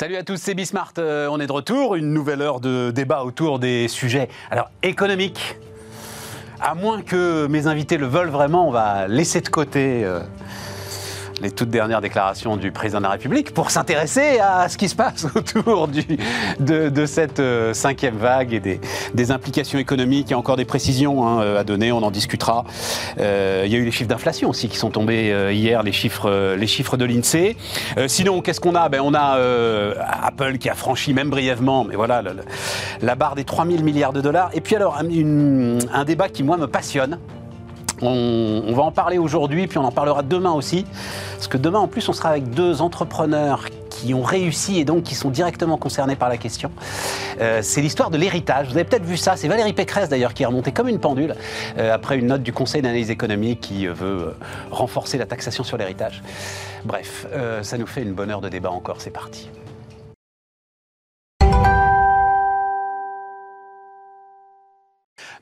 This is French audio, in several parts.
Salut à tous, c'est Bismart. Euh, on est de retour, une nouvelle heure de débat autour des sujets alors économiques. À moins que mes invités le veulent vraiment, on va laisser de côté euh, les toutes dernières déclarations du président de la République pour s'intéresser à ce qui se passe autour de, cette euh, cinquième vague et des, implications économiques. Il y a encore des précisions hein, euh, à donner, on en discutera. Euh, il y a eu les chiffres d'inflation aussi qui sont tombés hier, les chiffres, de l'INSEE. Sinon, qu'est-ce qu'on a? Ben, On a Apple qui a franchi, même brièvement, la barre des 3000 milliards de dollars. Et puis alors, un débat qui, moi, me passionne. On, va en parler aujourd'hui, puis on en parlera demain aussi. Parce que demain, en plus, on sera avec deux entrepreneurs qui ont réussi et donc qui sont directement concernés par la question. Euh, c'est l'histoire de l'héritage. Vous avez peut-être vu ça. C'est Valérie Pécresse d'ailleurs qui est remontée comme une pendule euh, après une note du Conseil d'analyse économique qui euh, veut renforcer la taxation sur l'héritage. Bref, ça nous fait une bonne heure de débat encore. C'est parti.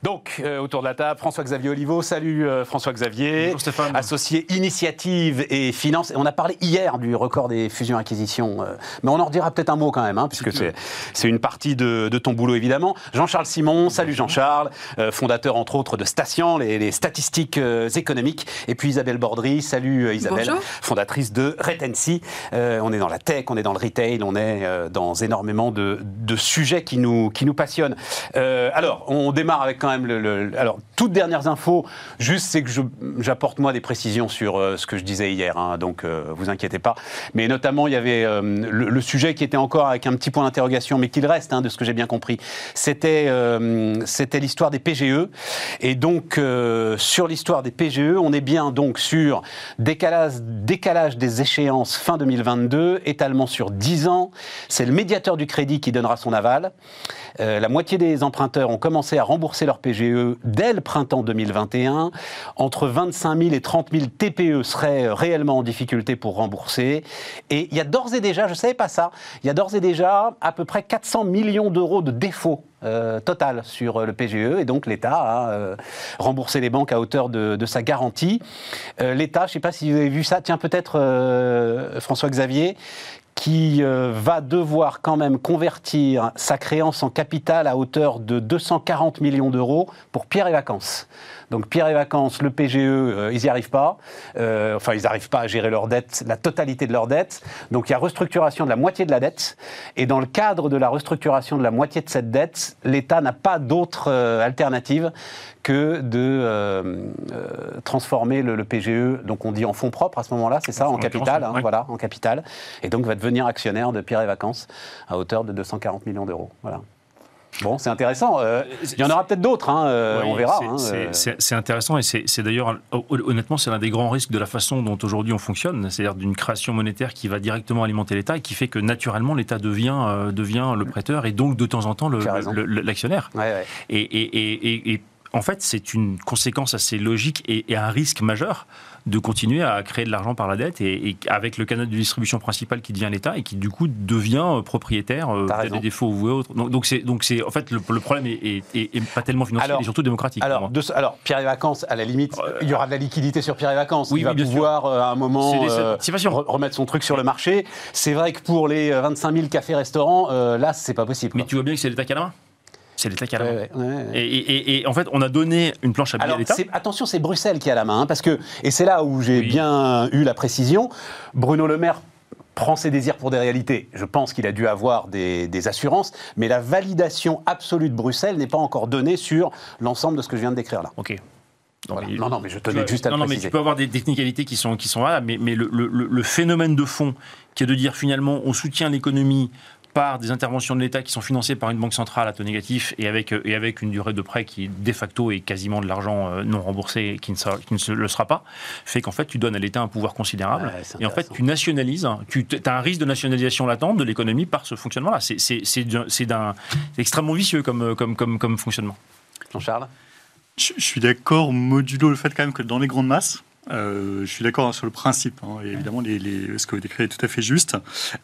Donc, euh, autour de la table, François-Xavier Oliveau. Salut euh, François-Xavier. Bonjour Stéphane. Associé Initiative et Finance. Et on a parlé hier du record des fusions-acquisitions. euh, mais on en redira peut-être un mot quand même, hein, puisque c'est une partie de, de ton boulot évidemment. Jean-Charles Simon. Salut Jean-Charles. euh, fondateur entre autres de Station, les, les statistiques euh, économiques. Et puis Isabelle Bordry. Salut euh, Isabelle. Bonjour. Fondatrice de Retency. Euh, on est dans la tech, on est dans le retail, on est euh, dans énormément de, de sujets qui nous, qui nous passionnent. Euh, alors, on démarre avec alors, toutes dernières infos, juste c'est que j'apporte moi des précisions sur euh, ce que je disais hier, hein, donc euh, vous inquiétez pas. Mais notamment, il y avait euh, le, sujet qui était encore avec un petit point d'interrogation, mais qu'il reste, hein, de ce que j'ai bien compris. C'était euh, l'histoire des PGE. Et donc, sur l'histoire des PGE, on est bien donc sur décalage, décalage des échéances fin 2022, étalement sur 10 ans. C'est le médiateur du crédit qui donnera son aval. Euh, la moitié des emprunteurs ont commencé à rembourser leur PGE dès le printemps 2021. Entre 25 000 et 30 000 TPE seraient euh, réellement en difficulté pour rembourser. Et il y a d'ores et déjà, je ne savais pas ça, il y a d'ores et déjà à peu près 400 millions d'euros de défauts euh, total sur le PGE et donc l'État a remboursé les banques à hauteur de, sa garantie. L'État, je ne sais pas si vous avez vu ça, tiens peut-être François-Xavier, qui euh, va devoir quand même convertir sa créance en capital à hauteur de 240 millions d'euros pour Pierre et Vacances. Donc Pierre et Vacances, le PGE, euh, ils n'y arrivent pas. Euh, enfin, ils n'arrivent pas à gérer leur dette, la totalité de leur dette. Donc il y a restructuration de la moitié de la dette. Et dans le cadre de la restructuration de la moitié de cette dette, l'État n'a pas d'autre euh, alternative que de transformer le, le PGE, donc on dit en fonds propres à ce moment-là, c'est ça, en capital, hein, ouais. voilà, en capital, et donc va devenir actionnaire de Pierre et Vacances à hauteur de 240 millions d'euros. Voilà. Bon, c'est intéressant. euh, Il y en aura peut-être d'autres, hein, euh, Oui, on verra. c'est- hein, euh. C'est intéressant et c'est d'ailleurs, hon- honnêtement, c'est l'un des grands risques de la façon dont aujourd'hui on fonctionne, c'est-à-dire d'une création monétaire qui va directement alimenter l'État et qui fait que naturellement l'État devient, devient le prêteur et donc de temps en temps l'actionnaire. Ouais, ouais. Et, et- et- et- et en fait, c'est une conséquence assez logique et, et un risque majeur de continuer à créer de l'argent par la dette et, et avec le canal de distribution principal qui devient l'État et qui du coup devient euh, propriétaire euh, des défauts ou autres. Donc c'est donc c'est en fait le, le problème est, est- est- est pas tellement financier, est surtout démocratique. Alors, de Pierre et Vacances, à la limite, il y aura de la liquidité sur Pierre et Vacances. Oui, il va oui, bien sûr. pouvoir, euh, à un moment, euh, remettre son truc sur le marché. C'est vrai que pour les euh, 25 000 cafés-restaurants, euh, là, c'est pas possible. Mais quoi. tu vois bien que c'est l'État qui a la main. C'est l'État qui a la main. Ouais, ouais. Et, et- et- et en fait, on a donné une planche à billets à l'État. attention, c'est Bruxelles qui a la main, hein, parce que, et c'est là où j'ai Oui. bien eu la précision, Bruno Le Maire prend ses désirs pour des réalités. Je pense qu'il a dû avoir des, des assurances, mais la validation absolue de Bruxelles n'est pas encore donnée sur l'ensemble de ce que je viens de décrire là. Ok. Non, Voilà. mais- Non, non, mais je tenais juste à le non, non, mais préciser. tu peux avoir des technicalités qui sont, qui sont là, mais, mais le, le- le phénomène de fond qui est de dire finalement on soutient l'économie par des interventions de l'État qui sont financées par une banque centrale à taux négatif et avec, euh, et avec une durée de prêt qui de facto est quasiment de l'argent euh, non remboursé et qui ne, sera- qui ne le sera pas, fait qu'en fait tu donnes à l'État un pouvoir considérable et en fait tu nationalises, tu as un risque de nationalisation latente de l'économie par ce fonctionnement-là. C'est- C'est c'est d'un- c'est d'un- c'est extrêmement vicieux comme, comme, comme, comme fonctionnement. Jean-Charles? Je, je suis d'accord, modulo le fait quand même que dans les grandes masses, euh, je suis d'accord sur le principe. hein, et évidemment, les- les- ce que vous décrivez est tout à fait juste.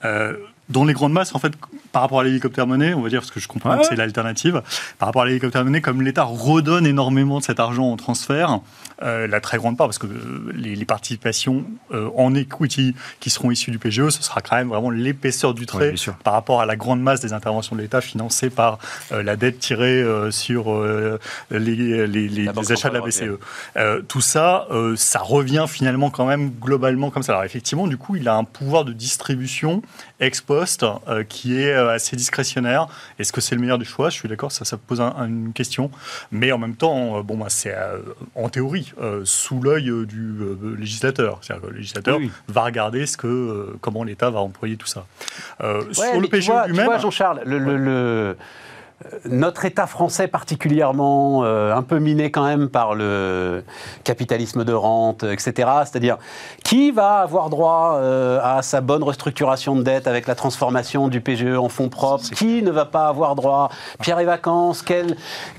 Euh, dans les grandes masses, en fait, par rapport à l'hélicoptère monnaie, on va dire, parce que je comprends Ouais. que c'est l'alternative, par rapport à l'hélicoptère monnaie, comme l'État redonne énormément de cet argent en transfert, euh, la très grande part, parce que euh, les, les participations euh, en equity qui seront issues du PGE, ce sera quand même vraiment l'épaisseur du trait par rapport à la grande masse des interventions de l'État financées par la dette tirée sur les, achats de la BCE. Euh, tout ça, ça revient finalement quand même globalement comme ça. Alors effectivement, du coup, il a un pouvoir de distribution ex post euh, qui est euh, assez discrétionnaire. Est-ce que c'est le meilleur des choix? Je suis d'accord, ça, ça pose un- un- une question. Mais en même temps, euh, bon, bah, c'est euh, en théorie euh, sous l'œil du euh, législateur. C'est-à-dire que le législateur Oui, oui. va regarder ce que, euh, comment l'État va employer tout ça. Euh, Ouais, sur le tu PGE lui-même, Jean-Charles, le, le- le- notre État français particulièrement, euh, un peu miné quand même par le capitalisme de rente, etc. C'est-à-dire, qui va avoir droit euh, à sa bonne restructuration de dette avec la transformation du PGE en fonds propres? Qui ne va pas avoir droit? Pierre et Vacances, quel-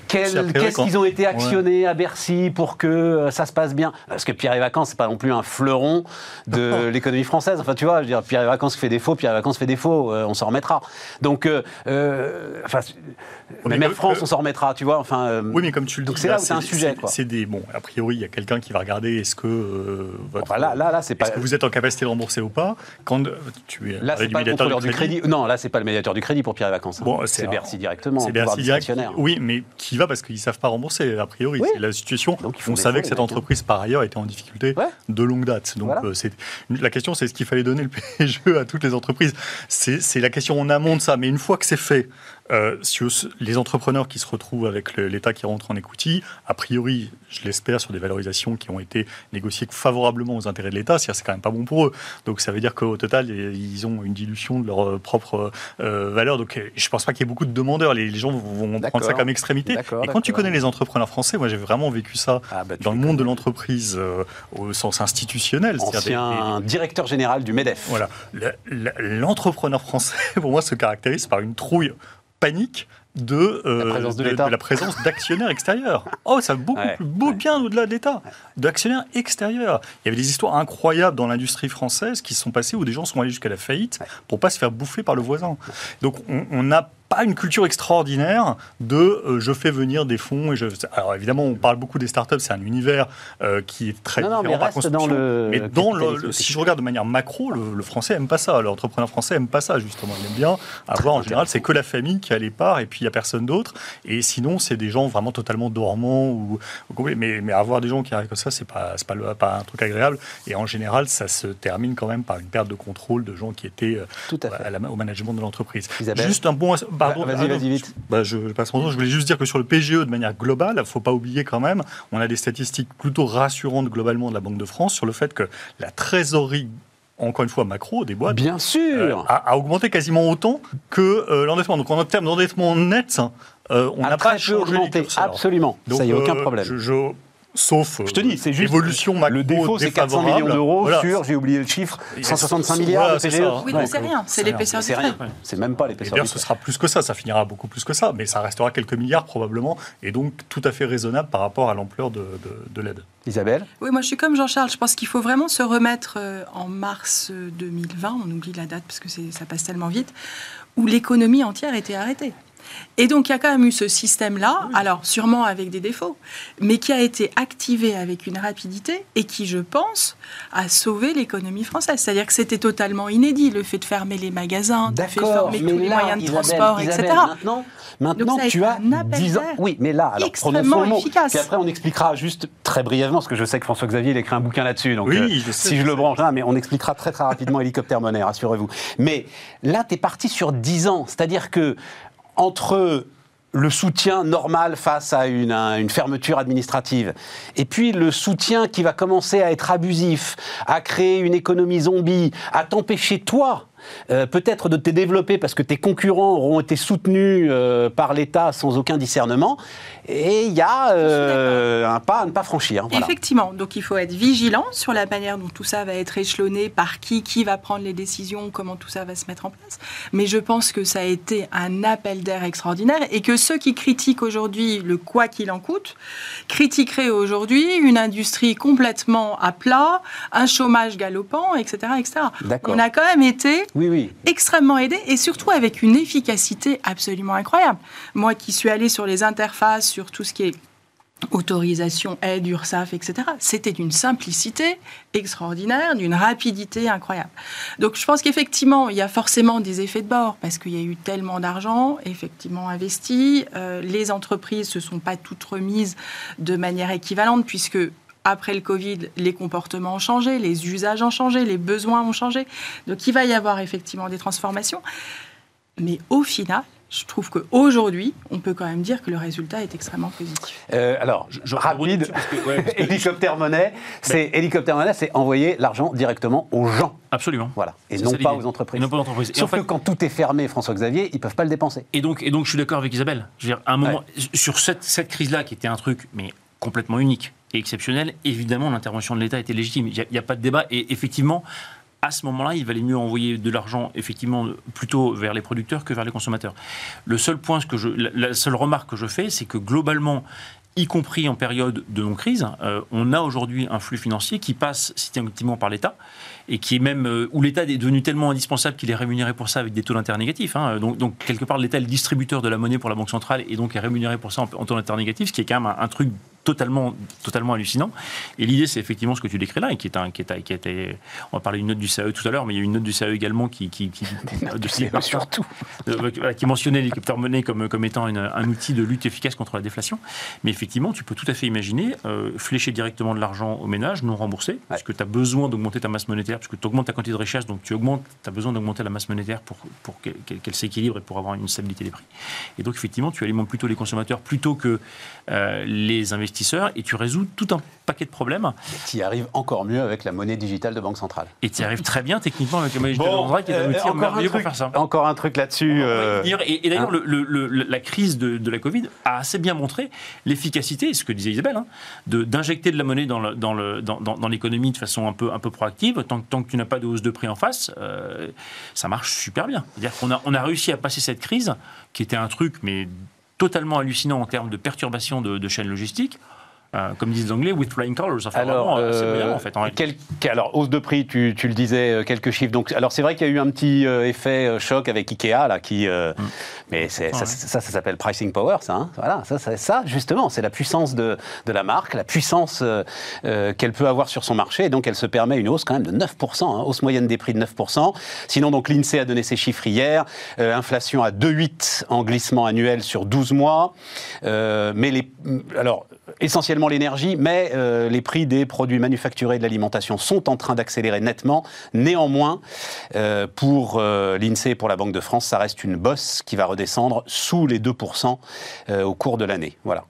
qu'est-ce qu'ils ont été actionnés à Bercy pour que euh, ça se passe bien? Parce que Pierre et Vacances, c'est pas non plus un fleuron de l'économie française. Enfin, tu vois, je veux dire, Pierre et Vacances fait défaut, Pierre et Vacances fait défaut, euh, on s'en remettra. Donc, euh, euh, enfin, Mais même France, on s'en remettra, tu vois. Enfin, Oui, mais comme tu le dis, c'est là où c'est un sujet, c'est- des bon. A priori, il y a quelqu'un qui va regarder est-ce que votre enfin, là, là, là, c'est pas. est-ce que vous êtes en capacité de rembourser ou pas? Quand tu es Là, c'est pas le du crédit. Non, là, c'est pas le médiateur du crédit pour Pierre et Vacances. hein. Bon, c'est c'est Bercy directement. C'est Bercy direct. discrétionnaire. Oui, mais qui va parce qu'ils savent pas rembourser. A priori, Oui. c'est la situation. Donc, On savait fonds, que cette entreprise par ailleurs était en difficulté Ouais. de longue date. Donc Voilà. euh, c'est la question, c'est ce qu'il fallait donner le PGE à toutes les entreprises. C'est c'est la question en amont de ça. Mais une fois que c'est fait, euh, sur les entrepreneurs qui se retrouvent avec l'État qui rentre en equity, a priori, je l'espère, sur des valorisations qui ont été négociées favorablement aux intérêts de l'État, c'est-à-dire c'est quand même pas bon pour eux. Donc ça veut dire qu'au total, ils ont une dilution de leur euh, propre euh, valeur. Donc je pense pas qu'il y ait beaucoup de demandeurs. Les, les gens vont prendre ça comme extrémité. Et quand tu connais les entrepreneurs français, moi j'ai vraiment vécu ça Ah, bah, dans le monde de l'entreprise euh, au sens institutionnel. c'est-à-dire des- des- Ancien directeur général du MEDEF. voilà. Le- le- L'entrepreneur français, pour moi, se caractérise par une trouille panique de, euh, La présence de la présence d'actionnaires extérieurs. Oh, ça va beaucoup Ouais, plus beau, ouais. bien au-delà de l'État. D'actionnaires extérieurs. Il y avait des histoires incroyables dans l'industrie française qui se sont passées où des gens sont allés jusqu'à la faillite Ouais. pour pas se faire bouffer par le voisin. Donc, on- on n'a pas une culture extraordinaire de euh, je fais venir des fonds et je. Alors évidemment, on parle beaucoup des startups, c'est un univers euh, qui est très Non, non, mais différent par reste dans le Mais dans le, si je regarde de manière macro, le, le français aime pas ça. L'entrepreneur français aime pas ça, justement. Il aime bien avoir, en général, c'est que la famille qui a les parts et puis il n'y a personne d'autre. Et sinon, c'est des gens vraiment totalement dormants. Ou, mais, mais avoir des gens qui arrivent comme ça, c'est pas, pas, le- pas un truc agréable. Et en général, ça se termine quand même par une perte de contrôle de gens qui étaient euh, Tout à fait. à la- au management de l'entreprise. Juste un bon. Pardon, Vas-y, vas-y, vite. bah, je passe mon temps. Je voulais juste dire que sur le PGE, de manière globale, il ne faut pas oublier quand même, on a des statistiques plutôt rassurantes globalement de la Banque de France sur le fait que la trésorerie, encore une fois macro, des boîtes, Bien euh, sûr. a, a augmenté quasiment autant que euh, l'endettement. Donc en termes d'endettement net, euh, on A n'a pas changé augmenté. Absolument. Donc, ça y a aucun euh, problème. je- je- sauf Je te dis, c'est juste évolution macro le défaut, c'est 400 millions d'euros Voilà. sur, j'ai oublié le chiffre, Et 165 c'est- milliards voilà, de c'est PGE. Oui, mais c'est rien, c'est l'épaisseur du C'est trait. rien. C'est même pas l'épaisseur. d'ailleurs, ce sera plus que ça, ça finira beaucoup plus que ça, mais ça restera quelques milliards probablement, et donc tout à fait raisonnable par rapport à l'ampleur de, de- de l'aide. Isabelle Oui, moi je suis comme Jean-Charles. Je pense qu'il faut vraiment se remettre euh, en mars euh, 2020, on oublie la date parce que ça passe tellement vite, où l'économie entière était arrêtée. Et donc il y a quand même eu ce système-là, alors sûrement avec des défauts, mais qui a été activé avec une rapidité et qui, je pense, a sauvé l'économie française. C'est-à-dire que c'était totalement inédit, le fait de fermer les magasins, de fermer mais tous les moyens de Isabelle, transport, Isabelle, etc. Maintenant, maintenant Donc tu as un appel 10 ans. Oui, mais là, alors extrêmement prononçons le mot. efficace. Puis après, on expliquera juste très brièvement, parce que je sais que François Xavier il a écrit un bouquin là-dessus. Donc, Oui, euh, je sais, si je je le branche là, mais on expliquera très très rapidement hélicoptère monnaie, rassurez-vous. Mais là, tu es parti sur 10 ans. C'est-à-dire que entre le soutien normal face à une, fermeture administrative, et puis le soutien qui va commencer à être abusif, à créer une économie zombie, à t'empêcher toi euh, peut-être de te développer parce que tes concurrents auront été soutenus euh, par l'État sans aucun discernement, et il y a euh, un pas à ne pas franchir. Voilà. Effectivement, donc il faut être vigilant sur la manière dont tout ça va être échelonné, par qui, qui va prendre les décisions, comment tout ça va se mettre en place. Mais je pense que ça a été un appel d'air extraordinaire et que ceux qui critiquent aujourd'hui le quoi qu'il en coûte critiqueraient aujourd'hui une industrie complètement à plat, un chômage galopant, etc. etc. On a quand même été Oui, oui. extrêmement aidé et surtout avec une efficacité absolument incroyable. Moi qui suis allée sur les interfaces, sur tout ce qui est autorisation, aide, URSAF, etc. C'était d'une simplicité extraordinaire, d'une rapidité incroyable. Donc je pense qu'effectivement, il y a forcément des effets de bord parce qu'il y a eu tellement d'argent effectivement investi. Euh, les entreprises se sont pas toutes remises de manière équivalente puisque après le Covid, les comportements ont changé, les usages ont changé, les besoins ont changé. Donc il va y avoir effectivement des transformations. Mais au final, je trouve qu'aujourd'hui, on peut quand même dire que le résultat est extrêmement positif. Euh, alors, Je- je- rapide, hélicoptère monnaie, c'est hélicoptère monnaie, c'est envoyer l'argent directement aux gens, Absolument. voilà, et non pas aux entreprises. Et non pas aux entreprises. Sauf en fait- que quand tout est fermé, François Xavier, ils peuvent pas le dépenser. Et donc, et donc je suis d'accord avec Isabelle. Je veux dire, à un moment, sur cette, cette crise-là, qui était un truc mais complètement unique et exceptionnel, évidemment, l'intervention de l'État était légitime. Il n'y a, pas de débat. Et effectivement, à ce moment-là, il valait mieux envoyer de l'argent, effectivement, plutôt vers les producteurs que vers les consommateurs. Le seul point, que je, la, seule remarque que je fais, c'est que globalement, y compris en période de non-crise, euh, on a aujourd'hui un flux financier qui passe systématiquement par l'État et qui est même euh, où l'État est devenu tellement indispensable qu'il est rémunéré pour ça avec des taux d'intérêt négatifs. hein. Donc, quelque part, l'État est le distributeur de la monnaie pour la Banque centrale et donc est rémunéré pour ça en, taux d'intérêt négatif, ce qui est quand même un truc totalement, totalement hallucinant. Et l'idée, c'est effectivement ce que tu décris là, et qui est un, qui est, qui a été, on va parler d'une note du CAE tout à l'heure, mais il y a une note du CAE également qui, qui, qui de ces- surtout. euh, qui mentionnait l'hélicoptère monnaie comme, comme étant une- un outil de lutte efficace contre la déflation. Mais effectivement, tu peux tout à fait imaginer euh, flécher directement de l'argent aux ménages non remboursé, parce que tu as besoin d'augmenter ta masse monétaire, parce que tu augmentes ta quantité de richesse, donc tu augmentes, as besoin d'augmenter la masse monétaire pour, pour qu'elle qu'elle s'équilibre et pour avoir une stabilité des prix. Et donc, effectivement, tu alimentes plutôt les consommateurs plutôt que euh, les investisseurs, et tu résous tout un paquet de problèmes, Tu y arrives encore mieux avec la monnaie digitale de Banque Centrale. et tu y arrives très bien techniquement avec le Magic Bon, qui est un euh, outil encore, un merveilleux pour truc, faire ça. encore un truc là-dessus. euh, Et, et d'ailleurs, hein. la crise de, de la Covid a assez bien montré l'efficacité, ce que disait Isabelle, hein, de- d'injecter de la monnaie dans, le- dans le- dans- dans- dans l'économie de façon un peu, un peu proactive. Tant, que- tant que tu n'as pas de hausse de prix en face, euh, ça marche super bien. C'est-à-dire qu'on a, on a réussi à passer cette crise, qui était un truc, mais totalement hallucinant en termes de perturbation de, chaînes logistiques. Euh, comme disent les Anglais, with flying colors. Enfin, Alors, vraiment, euh, euh, en fait. en réalité. quel- alors, hausse de prix, tu, tu le disais, euh, quelques chiffres. Donc, alors, c'est vrai qu'il y a eu un petit euh, effet choc avec Ikea, là, qui. euh, Mais ça, Ouais. ça, ça s'appelle pricing power, ça. hein. Voilà, ça, ça, justement, c'est la puissance de, de la marque, la puissance qu'elle peut avoir sur son marché. Et donc, elle se permet une hausse quand même de 9%, hein, hausse moyenne des prix de 9%. Sinon, donc, l'INSEE a donné ses chiffres hier. Inflation à 2,8 en glissement annuel sur 12 mois. Mais les. Alors, essentiellement l'énergie, mais euh, les prix des produits manufacturés et de l'alimentation sont en train d'accélérer nettement. Néanmoins, euh, pour euh, l'INSEE et pour la Banque de France, ça reste une bosse qui va redescendre sous les 2% euh, au cours de l'année. Voilà.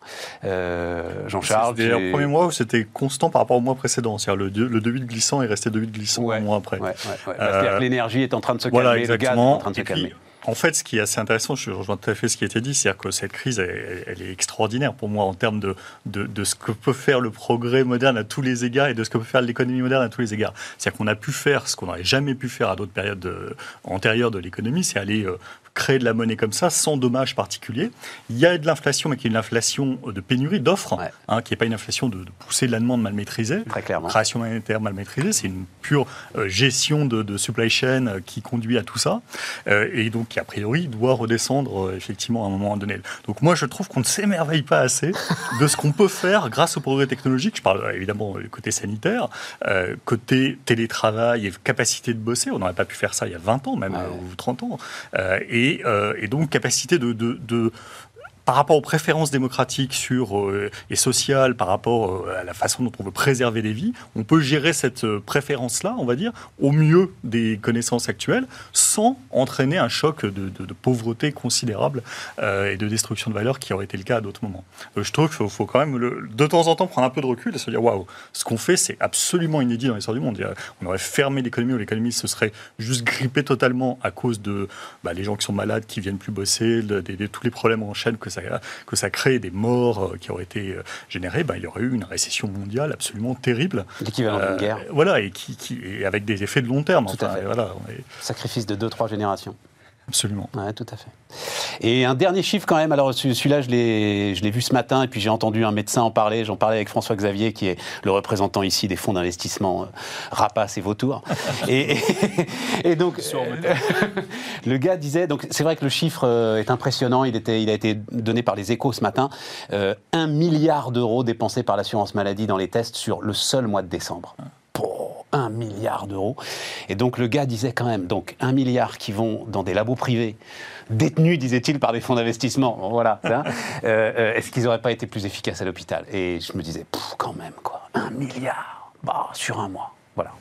Jean-Charles C'était le premier mois où c'était constant par rapport au mois précédent. C'est-à-dire le, deux- le 2,8 glissant est resté 2,8 glissant Ouais, un mois après. Ouais, ouais, ouais. C'est-à-dire que l'énergie est en train de se Voilà, calmer, le gaz est exactement. en train de se Et puis, calmer. En fait, ce qui est assez intéressant, je rejoins tout à fait ce qui a été dit, c'est-à-dire que cette crise, elle, elle est extraordinaire pour moi en termes de, de, de ce que peut faire le progrès moderne à tous les égards et de ce que peut faire l'économie moderne à tous les égards. C'est-à-dire qu'on a pu faire ce qu'on n'aurait jamais pu faire à d'autres périodes de- antérieures de l'économie, c'est aller euh, créer de la monnaie comme ça sans dommage particulier. Il y a de l'inflation, mais qui est une inflation de pénurie, d'offres, Ouais. hein, qui n'est pas une inflation de, de pousser de la demande mal maîtrisée Très clairement. création monétaire mal maîtrisée, c'est une pure euh, gestion de, de supply chain euh, qui conduit à tout ça, euh, et donc qui a priori doit redescendre euh, effectivement à un moment donné. Donc moi je trouve qu'on ne s'émerveille pas assez de ce qu'on peut faire grâce au progrès technologique. Je parle euh, évidemment du côté sanitaire, euh, côté télétravail et capacité de bosser. On n'aurait pas pu faire ça il y a 20 ans même, Ouais. euh, ou 30 ans. Euh, et, et donc capacité de, de- de par rapport aux préférences démocratiques sur, euh, et sociales, par rapport euh, à la façon dont on veut préserver des vies, on peut gérer cette euh, préférence-là, on va dire, au mieux des connaissances actuelles, sans entraîner un choc de, pauvreté considérable et de destruction de valeur qui aurait été le cas à d'autres moments. Je trouve qu'il faut, quand même, de temps en temps, prendre un peu de recul et se dire, waouh, ce qu'on fait, c'est absolument inédit dans l'histoire du monde. On aurait fermé l'économie ou l'économie se serait juste grippée totalement à cause de bah, les gens qui sont malades, qui viennent plus bosser, de- de tous les problèmes en chaîne que ça, que ça crée, des morts euh, qui auraient été euh, générées, bah, il y aurait eu une récession mondiale absolument terrible. L'équivalent d'une Euh, guerre. Voilà, et, qui, qui- et avec des effets de long terme. Tout à fait. Voilà, Sacrifice de 2-3 générations. Absolument. Ouais, tout à fait. Et un dernier chiffre quand même, alors celui-là je l'ai vu ce matin et puis j'ai entendu un médecin en parler, j'en parlais avec François Xavier qui est le représentant ici des fonds d'investissement euh, Rapace et Vautour. et, et, et donc euh, le gars disait, donc c'est vrai que le chiffre euh, est impressionnant, il, était, il a été donné par les échos ce matin, euh, un milliard d'euros dépensés par l'assurance maladie dans les tests sur le seul mois de décembre. Pour un milliard d'euros. Et donc le gars disait quand même, donc un milliard qui vont dans des labos privés, détenus, disait-il, par des fonds d'investissement. Bon, Voilà. hein. Euh, euh, Est-ce qu'ils n'auraient pas été plus efficaces à l'hôpital? Et je me disais, quand même, quoi. Un milliard bah, sur un mois. Voilà.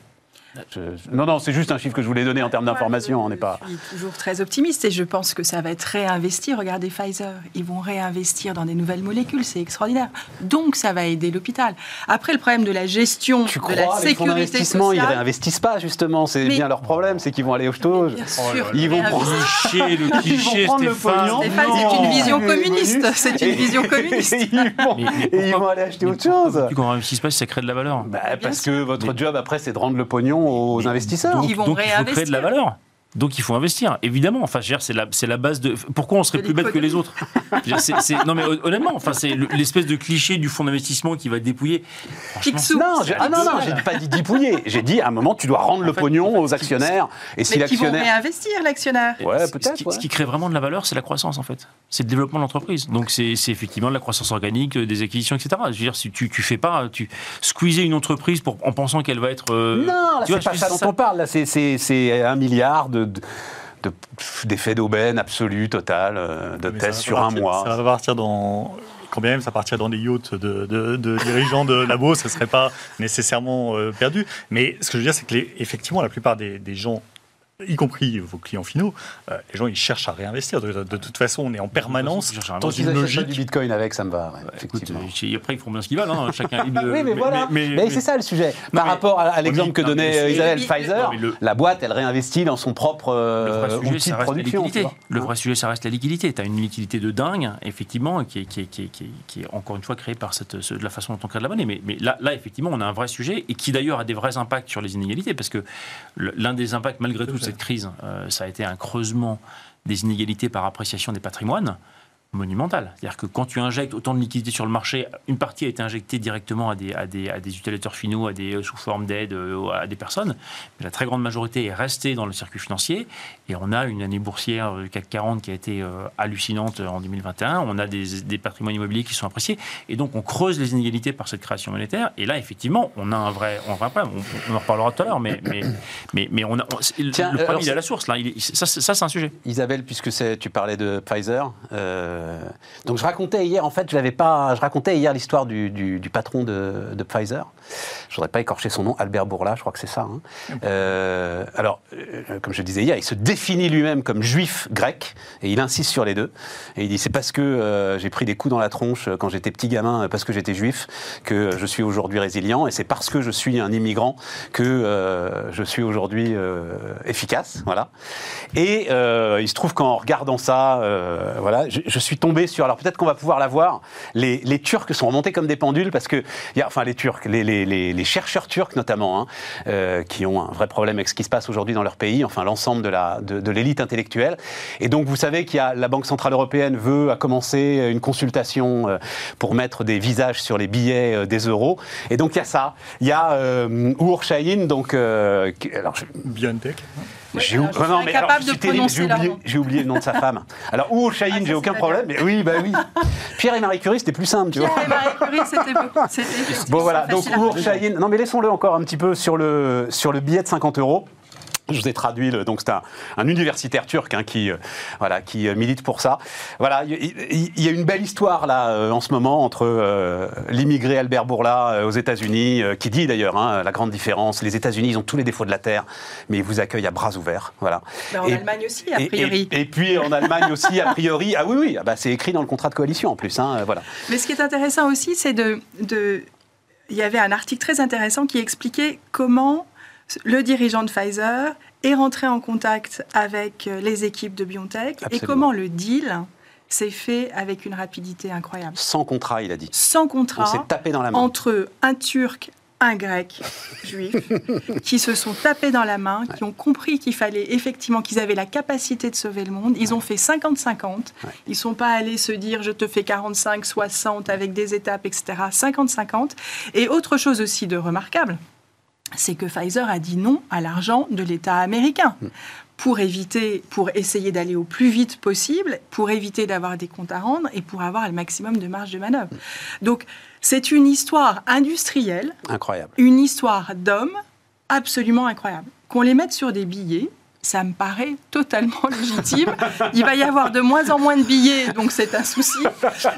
Je- non, non, c'est juste un chiffre que je voulais donner en termes d'information. On n'est pas. Je suis toujours très optimiste et je pense que ça va être réinvesti. Regardez Pfizer, ils vont réinvestir dans des nouvelles molécules, c'est extraordinaire. Donc ça va aider l'hôpital. Après, le problème de la gestion Tu de crois la les fonds sécurité d'investissement, ils sociale, réinvestissent pas justement. C'est Mais- bien leur problème, c'est qu'ils vont aller au Oh sûr, Ils vont prendre- le Ils vont cliché, prendre le Stéphane. c'est une vision communiste. C'est une vision communiste. Et ils vont, aller acheter autre chose. Tu qu'on réussisse pas si ça crée de la valeur. Bah, parce sûr. que votre job après, c'est de rendre le pognon aux investisseurs. Ils vont donc il faut créer de la réinvestir. valeur. Donc il faut investir, évidemment. Enfin, je veux dire, c'est la, c'est la base de. Pourquoi on serait plus bête que les autres? Je veux dire, c'est- c'est- Non, mais hon- honnêtement, enfin, c'est le- l'espèce de cliché du fonds d'investissement qui va dépouiller. Picsou. Non, j'ai- ah non, non, j'ai pas dit dépouiller. J'ai dit à un moment, tu dois rendre le fait- pognon en fait, aux actionnaires. Et si Mais qui vont l'actionnaire. réinvestir, l'actionnaire. Ouais, Ce- peut-être, Ce, qui- ouais. ce qui crée vraiment de la valeur, c'est la croissance en fait. C'est le développement de l'entreprise. Donc c'est c'est effectivement de la croissance organique, euh, des acquisitions, etc. Je veux dire, si tu, tu fais pas, tu squeezer une entreprise pour, en pensant qu'elle va être. euh, Non, là, tu vois, c'est pas je- ça dont on parle. Là, c'est- c'est c'est un milliard de. De- de- d'effets d'aubaine absolu, total, euh, de Mais ça tests va sur un mois. Ça va partir dans. Quand bien même ça partirait dans des yachts de, de- de dirigeants de labo, ce ne serait pas nécessairement euh, perdu. Mais ce que je veux dire, c'est que les- effectivement, la plupart des, des gens, y compris vos clients finaux, euh, les gens ils cherchent à réinvestir. De, de toute façon, on est en permanence Ils cherchent à dans une pas logique. du bitcoin avec, ça me va. ouais, Écoute, euh, après, ils font bien ce qu'ils veulent. hein, chacun libre de- oui, mais, voilà. Mais, c'est ça le sujet. Par mais- rapport à, à l'exemple que donnait euh, Isabelle mais- Pfizer, non, mais le- la boîte, elle réinvestit dans son propre Le euh, vrai sujet, outil ça de reste la production. Le vrai sujet, ça reste la liquidité. Tu as une liquidité de dingue, effectivement, qui est, qui est- qui est- qui est- qui est encore une fois créée par cette, ce- de la façon dont on crée de la monnaie. Mais, mais là, là, effectivement, on a un vrai sujet et qui d'ailleurs a des vrais impacts sur les inégalités, parce que l'un des impacts, malgré tout, cette crise, euh, ça a été un creusement des inégalités par appréciation des patrimoines monumental. C'est-à-dire que quand tu injectes autant de liquidités sur le marché, une partie a été injectée directement à des, à des, à des utilisateurs finaux, à des, sous forme d'aide euh, à des personnes, mais la très grande majorité est restée dans le circuit financier. Et on a une année boursière euh, CAC 40 qui a été euh, hallucinante en 2021. On a des, des patrimoines immobiliers qui sont appréciés. Et donc on creuse les inégalités par cette création monétaire. Et là, effectivement, on a un vrai, on un problème. On, on en reparlera tout à l'heure, mais, mais, mais, mais on a, on- c'est- le problème, alors, il est à la source. Là. Il est- ça, c'est- ça, c'est un sujet. Isabelle, puisque tu parlais de Pfizer, euh, donc je racontais hier, en fait, je l'avais pas, je racontais hier l'histoire du, patron de, Pfizer. Je voudrais pas écorcher son nom, Albert Bourla, je crois que c'est ça. hein. Euh, alors, euh, comme je disais hier, il se définit lui-même comme juif grec et il insiste sur les deux. Et il dit c'est parce que euh, j'ai pris des coups dans la tronche quand j'étais petit gamin, euh, parce que j'étais juif, que je suis aujourd'hui résilient et c'est parce que je suis un immigrant que euh, je suis aujourd'hui euh, efficace. Voilà. Et euh, il se trouve qu'en regardant ça, euh, voilà, je, je suis tombé sur. Alors peut-être qu'on va pouvoir la voir. Les, Turcs sont remontés comme des pendules parce que, y a, enfin les Turcs, les, chercheurs turcs notamment, hein, euh, qui ont un vrai problème avec ce qui se passe aujourd'hui dans leur pays, enfin l'ensemble de l'élite intellectuelle. Et donc vous savez qu'il y a la Banque centrale européenne veut à commencer une consultation euh, pour mettre des visages sur les billets euh, des euros. Et donc il y a ça. Il y a euh, Şahin, donc euh, alors je- BioNTech. J'ai ou- non, mais alors, de prononcer oublié, nom. j'ai oublié le nom de sa femme. Alors, Şahin, Ah, j'ai aucun problème. Mais oui, bah oui. Pierre et Marie Curie, c'était plus simple, tu vois. Pierre et Marie Curie, c'était c'était- Bon voilà, donc retrouver. Şahin. Non mais laissons-le encore un petit peu sur le, sur le billet de 50 euros. Je vous ai traduit, le, donc c'est un, un universitaire turc hein, qui, euh, voilà, qui euh, milite pour ça. Voilà, il y, a une belle histoire là euh, en ce moment entre euh, l'immigré Albert Bourla aux États-Unis, qui dit d'ailleurs hein, la grande différence. Les États-Unis, ils ont tous les défauts de la terre, mais ils vous accueillent à bras ouverts. Voilà. Mais en Et- Allemagne aussi, a priori. Et, et puis en Allemagne aussi, a priori. Ah oui, oui, ah bah, c'est écrit dans le contrat de coalition en plus. Hein, voilà. Mais ce qui est intéressant aussi, c'est de, de- Il y avait un article très intéressant qui expliquait comment le dirigeant de Pfizer est rentré en contact avec euh, les équipes de BioNTech et comment le deal s'est fait avec une rapidité incroyable. Sans contrat, il a dit. Sans On contrat, s'est tapé dans la main. entre un Turc un grec juif, qui se sont tapés dans la main, qui ont compris qu'il fallait effectivement qu'ils avaient la capacité de sauver le monde. Ils ont fait 50-50. Ils ne sont pas allés se dire je te fais 45-60 avec des étapes, etc. 50-50. Et autre chose aussi de remarquable, c'est que Pfizer a dit non à l'argent de l'État américain. Mm. pour éviter, pour essayer d'aller au plus vite possible, pour éviter d'avoir des comptes à rendre et pour avoir le maximum de marge de manœuvre. Mm. Donc, c'est une histoire industrielle. Incroyable. Une histoire d'hommes absolument incroyable. Qu'on les mette sur des billets, ça me paraît totalement légitime. Il va y avoir de moins en moins de billets, donc c'est un souci,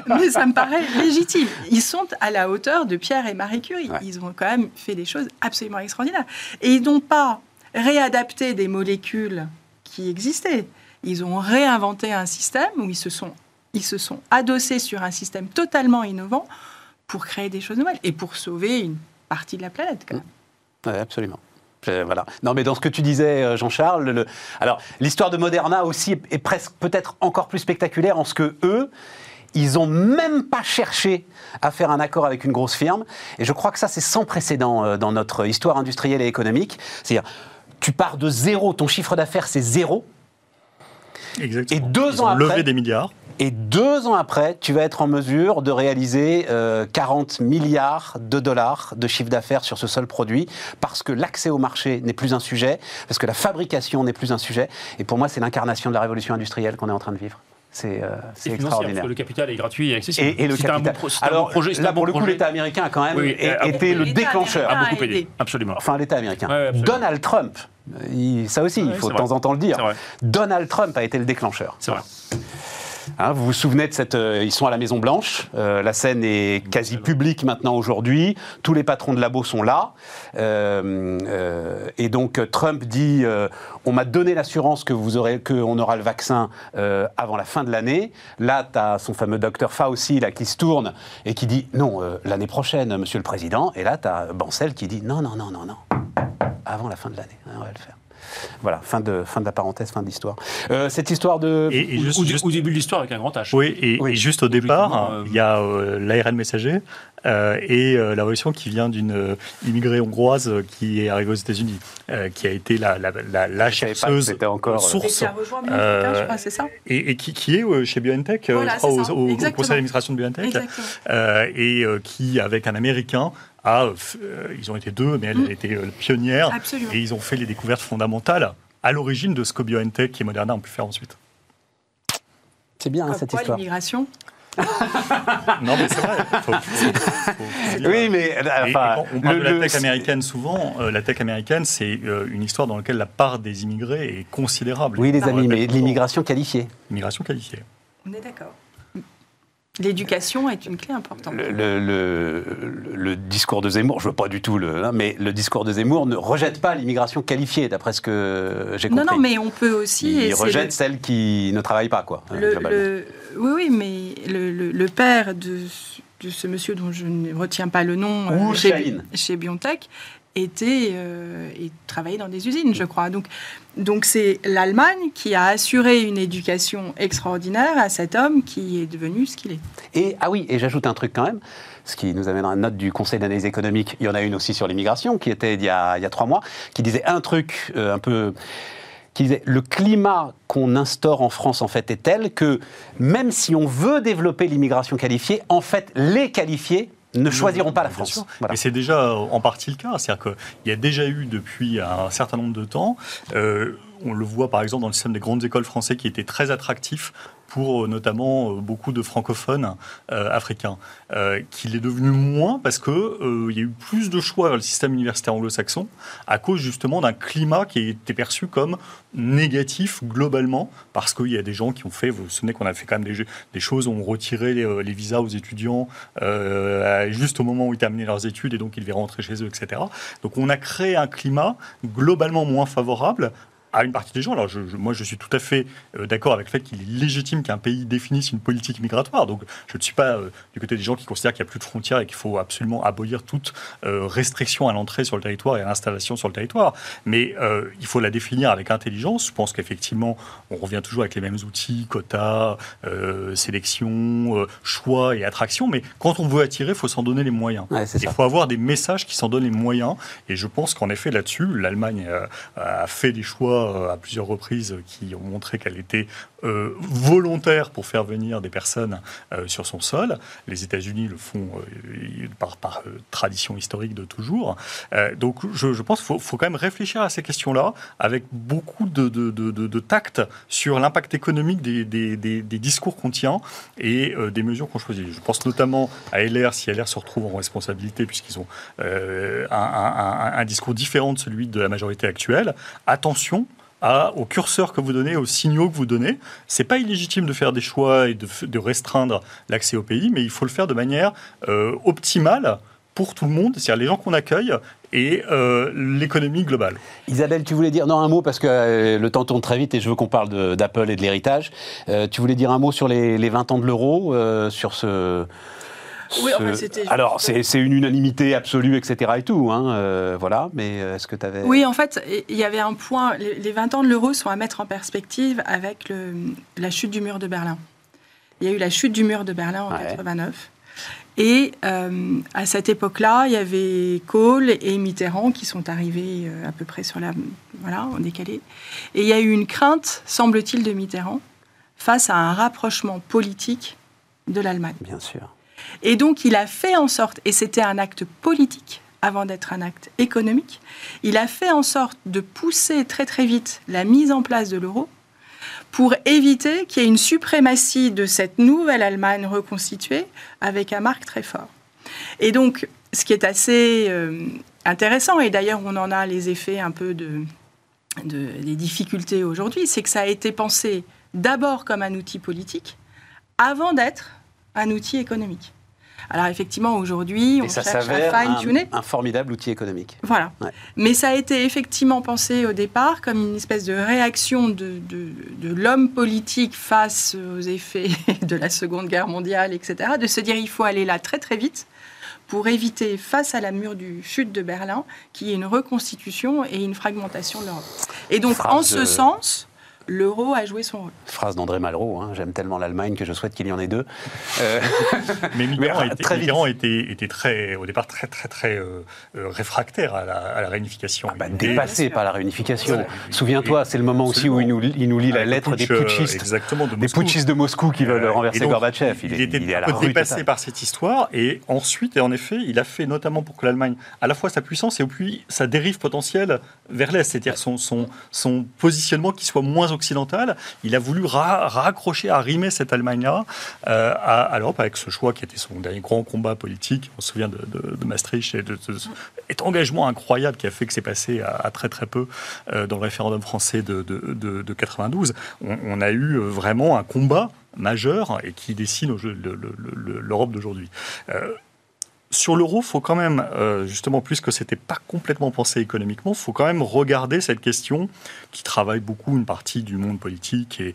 mais ça me paraît légitime. Ils sont à la hauteur de Pierre et Marie Curie. Ils ont quand même fait des choses absolument extraordinaires. Et ils n'ont pas réadapté des molécules qui existaient. Ils ont réinventé un système où ils se sont, ils se sont adossés sur un système totalement innovant pour créer des choses nouvelles et pour sauver une partie de la planète. Quand même. Oui, absolument. Voilà. Non, mais dans ce que tu disais, euh, Jean-Charles, alors l'histoire de Moderna aussi est, presque peut-être encore plus spectaculaire en ce que eux, ils n'ont même pas cherché à faire un accord avec une grosse firme. Et je crois que ça, c'est sans précédent euh, dans notre histoire industrielle et économique. C'est-à-dire, tu pars de zéro, ton chiffre d'affaires, c'est zéro. Exactement. Et deux ils ans ont après, levé des milliards. Et deux ans après, tu vas être en mesure de réaliser 40 euh, milliards de dollars de chiffre d'affaires sur ce seul produit, parce que l'accès au marché n'est plus un sujet, parce que la fabrication n'est plus un sujet. Et pour moi, c'est l'incarnation de la révolution industrielle qu'on est en train de vivre. C'est euh, extraordinaire. Parce que le capital est gratuit et accessible. Et, le capital. Alors, projet, là, pour le coup, l'État américain a quand même été le déclencheur. A beaucoup aidé, absolument. Enfin, l'État américain. Donald Trump, ça aussi, il faut de temps en temps le dire. Donald Trump a été le déclencheur. C'est vrai. Hein, vous vous souvenez de cette... Euh, ils sont à la Maison Blanche. Euh, la scène est quasi publique maintenant aujourd'hui. Tous les patrons de labo sont là. Euh, et donc Trump dit on m'a donné l'assurance que vous aurez, qu'on aura le vaccin avant la fin de l'année. Là, tu as son fameux docteur Fauci là, qui se tourne et qui dit non, l'année prochaine, monsieur le président. Et là, tu as Bancel qui dit non, non, non, non, non. Avant la fin de l'année, on va le faire. Voilà, fin de, fin de la parenthèse, fin de l'histoire. Euh, cette histoire de... Et, juste, au, début de l'histoire avec un grand H. Oui, et, juste au départ, euh, il y a euh, l'ARN messager, et la révolution qui vient d'une immigrée hongroise qui est arrivée aux États-Unis, qui a été la, la, la, chercheuse encore, source. c'est ça Et, qui, qui, est chez BioNTech, au, conseil d'administration de BioNTech, et qui, avec un Américain, euh, ils ont été deux, mais elle, mm. a été euh, pionnière. Et ils ont fait les découvertes fondamentales à l'origine de ce que BioNTech et Moderna ont pu faire ensuite. C'est bien cette histoire. l'immigration non, mais c'est vrai. oui, mais enfin, on parle de la tech américaine souvent. Euh, la tech américaine, c'est une histoire dans laquelle la part des immigrés est considérable. Oui, les amis, mais l'immigration qualifiée. L'immigration qualifiée. On est d'accord. L'éducation est une clé importante. Le, discours de Zemmour, je ne veux pas du tout le. Hein, mais le discours de Zemmour ne rejette pas l'immigration qualifiée, d'après ce que j'ai compris. Non, non, mais on peut aussi. Il rejette celle qui ne travaille pas, quoi. oui, oui, mais le, père de, de, ce monsieur dont je ne retiens pas le nom euh, chez, chez Biontech était euh, et travaillait dans des usines, je crois. Donc, donc c'est l'Allemagne qui a assuré une éducation extraordinaire à cet homme qui est devenu ce qu'il est. Et ah oui, et j'ajoute un truc quand même, ce qui nous amène à une note du Conseil d'analyse économique. Il y en a une aussi sur l'immigration qui était il y, a, trois mois, qui disait un truc euh, un peu qui disait le climat qu'on instaure en France en fait est tel que même si on veut développer l'immigration qualifiée, en fait les qualifiés ne choisiront pas la France. Mais c'est déjà en partie le cas. C'est-à-dire qu'il y a déjà eu depuis un certain nombre de temps, euh, on le voit par exemple dans le système des grandes écoles françaises qui étaient très attractifs pour euh, notamment euh, beaucoup de francophones euh, africains, qu'il est devenu moins parce qu'il il y a eu plus de choix dans le système universitaire anglo-saxon à cause justement d'un climat qui était perçu comme négatif globalement parce qu'il y a des gens qui ont fait, vous vous souvenez qu'on a fait quand même des, des choses, on retirait les, les visas aux étudiants juste au moment où ils terminaient leurs études et donc ils devaient rentrer chez eux, etc. Donc on a créé un climat globalement moins favorable à une partie des gens. Alors, je, moi, je suis tout à fait euh, d'accord avec le fait qu'il est légitime qu'un pays définisse une politique migratoire. Donc, je ne suis pas euh, du côté des gens qui considèrent qu'il n'y a plus de frontières et qu'il faut absolument abolir toute euh, restriction à l'entrée sur le territoire et à l'installation sur le territoire. Mais il faut la définir avec intelligence. Je pense qu'effectivement, on revient toujours avec les mêmes outils, quotas, sélection, choix et attraction. Mais quand on veut attirer, il faut s'en donner les moyens. il faut avoir des messages qui s'en donnent les moyens. Et je pense qu'en effet, là-dessus, l'Allemagne a fait des choix euh, à plusieurs reprises qui ont montré qu'elle était euh, volontaire pour faire venir des personnes euh, sur son sol. Les États-Unis le font par, tradition historique de toujours. donc je, pense qu'il faut, quand même réfléchir à ces questions-là avec beaucoup de, tact sur l'impact économique des, discours qu'on tient et des mesures qu'on choisit. Je pense notamment à LR, si LR se retrouve en responsabilité, puisqu'ils ont un discours différent de celui de la majorité actuelle. Attention, au curseur que vous donnez, aux signaux que vous donnez. C'est pas illégitime de faire des choix et de, restreindre l'accès au pays, mais il faut le faire de manière euh, optimale pour tout le monde, c'est-à-dire les gens qu'on accueille et euh, l'économie globale. Isabelle, tu voulais dire non un mot parce que euh, le temps tourne très vite et je veux qu'on parle d'Apple et de l'héritage. tu voulais dire un mot sur les, les 20 ans de l'euro, sur ce oui, Alors, c'est une unanimité absolue, etc. et tout, hein, euh, voilà, mais euh, est-ce que tu avais... Oui, en fait, il y avait un point, les 20 ans de l'euro sont à mettre en perspective avec le, la chute du mur de Berlin. Il y a eu la chute du mur de Berlin en 89. Et euh, à cette époque-là, il y avait Kohl et Mitterrand qui sont arrivés à peu près sur la... Voilà, en décalé. Et il y a eu une crainte, semble-t-il, de Mitterrand face à un rapprochement politique de l'Allemagne. Bien sûr. Et donc, il a fait en sorte, et c'était un acte politique avant d'être un acte économique, il a fait en sorte de pousser très très vite la mise en place de l'euro pour éviter qu'il y ait une suprématie de cette nouvelle Allemagne reconstituée avec un marque très fort. Et donc, ce qui est assez euh, intéressant, et d'ailleurs on en a les effets un peu de, des difficultés aujourd'hui, c'est que ça a été pensé d'abord comme un outil politique avant d'être un outil économique. Alors effectivement, aujourd'hui, on ça cherche à fine-tuner. Un, formidable outil économique. Voilà. Mais ça a été effectivement pensé au départ comme une espèce de réaction de, de, l'homme politique face aux effets de la Seconde Guerre mondiale, etc., de se dire il faut aller là très très vite pour éviter, face à la mur du chute de Berlin, qu'il y ait une reconstitution et une fragmentation de l'Europe. Et donc, en ce sens, l'euro a joué son rôle. Phrase d'André Malraux, hein, j'aime tellement l'Allemagne que je souhaite qu'il y en ait deux. Euh, mais Mitterrand, était, était, très, au départ très très très euh, euh, réfractaire à la, réunification. Ah bah, dépassé par la réunification. Souviens-toi, c'est le moment aussi où il nous, il nous lit la lettre des putschistes, exactement, de des putschistes de Moscou qui veulent renverser Gorbatchev. Il, il, était il est à la dépassé par cette histoire et ensuite, et en effet, il a fait notamment pour que l'Allemagne, à la fois sa puissance et puis sa dérive potentielle vers l'Est, c'est-à-dire son, son, son positionnement qui soit moins il a voulu raccrocher, arrimer cette Allemagne-là euh, à, l'Europe avec ce choix qui était son dernier grand combat politique. On se souvient de, Maastricht et de, cet engagement incroyable qui a fait que c'est passé à, très très peu euh, dans le référendum français de, de 92. On, a eu euh, vraiment un combat majeur et qui dessine l'Europe d'aujourd'hui. Sur l'euro, faut quand même, euh, justement, puisque c'était pas complètement pensé économiquement, faut quand même regarder cette question qui travaille beaucoup une partie du monde politique et,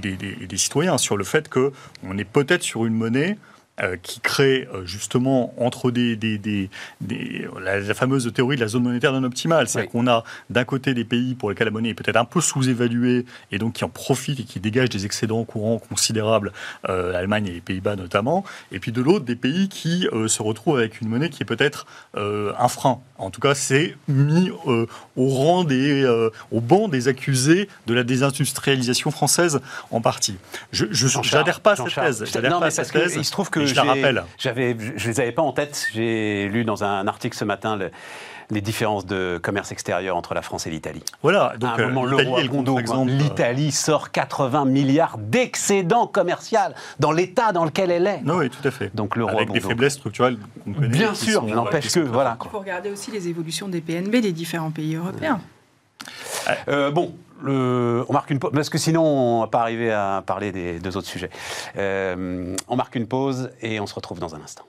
des, et des, citoyens sur le fait que on est peut-être sur une monnaie euh, qui crée euh, justement entre des, des, des, la, fameuse théorie de la zone monétaire non optimale. C'est-à-dire qu'on a d'un côté des pays pour lesquels la monnaie est peut-être un peu sous-évaluée et donc qui en profitent et qui dégagent des excédents courants considérables, euh, l'Allemagne et les Pays-Bas notamment, et puis de l'autre des pays qui se retrouvent avec une monnaie qui est peut-être un frein. En tout cas, c'est mis au rang des, au banc des accusés de la désindustrialisation française en partie. Je n'adhère pas à cette thèse. J'adhère pas à cette thèse. Il se trouve que je la rappelle. J'avais, je les avais pas en tête. J'ai lu dans un article ce matin les différences de commerce extérieur entre la France et l'Italie. Voilà. Donc, à un moment, l'euro l'Italie sort 80 milliards d'excédent commercial dans l'état dans lequel elle est. oui, tout à fait. Donc l'euro Avec des faiblesses structurelles Bien sûr, n'empêche que voilà. Il faut regarder aussi les évolutions des PNB des différents pays européens. Euh, bon, on marque une pause, parce que sinon on va pas arriver à parler des deux autres sujets. Euh, on marque une pause et on se retrouve dans un instant.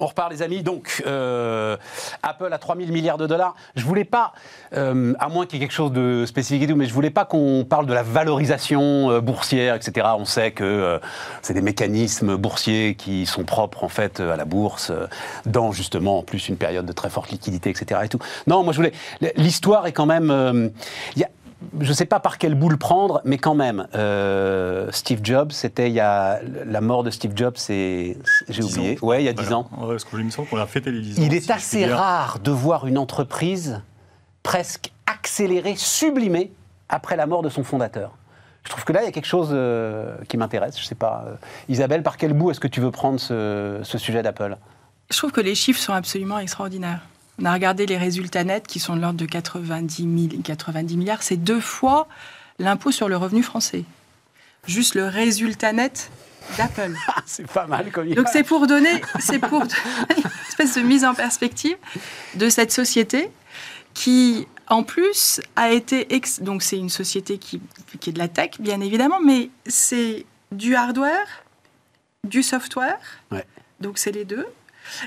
On repart, les amis. Donc, euh, Apple à 3000 milliards de dollars. Je voulais pas, euh, à moins qu'il y ait quelque chose de spécifique et tout, mais je voulais pas qu'on parle de la valorisation euh, boursière, etc. On sait que euh, c'est des mécanismes boursiers qui sont propres, en fait, à la bourse, dans justement, en plus, une période de très forte liquidité, etc. Et tout. Non, moi, je voulais. L'histoire est quand même. Je ne sais pas par quel bout le prendre, mais quand même, euh, Steve Jobs, c'était il y a la mort de Steve Jobs, c'est j'ai 10 oublié, ans. ouais, il y a 10 Voilà. ans. Ouais, parce que je me semble qu'on a fêté les 10 ans. Il si est assez rare de voir une entreprise presque accélérée, sublimée après la mort de son fondateur. Je trouve que là, il y a quelque chose euh, qui m'intéresse. Je sais pas, euh, Isabelle, par quel bout est-ce que tu veux prendre ce, ce sujet d'Apple? Je trouve que les chiffres sont absolument extraordinaires. On a regardé les résultats nets qui sont de l'ordre de 90, 000 90 milliards. C'est deux fois l'impôt sur le revenu français. Juste le résultat net d'Apple. Ah, C'est pas mal comme Donc c'est pour donner, c'est pour une espèce de mise en perspective de cette société qui, en plus, a été ex- donc c'est une société qui, qui est de la tech, bien évidemment, mais c'est du hardware, du software. Ouais. Donc c'est les deux.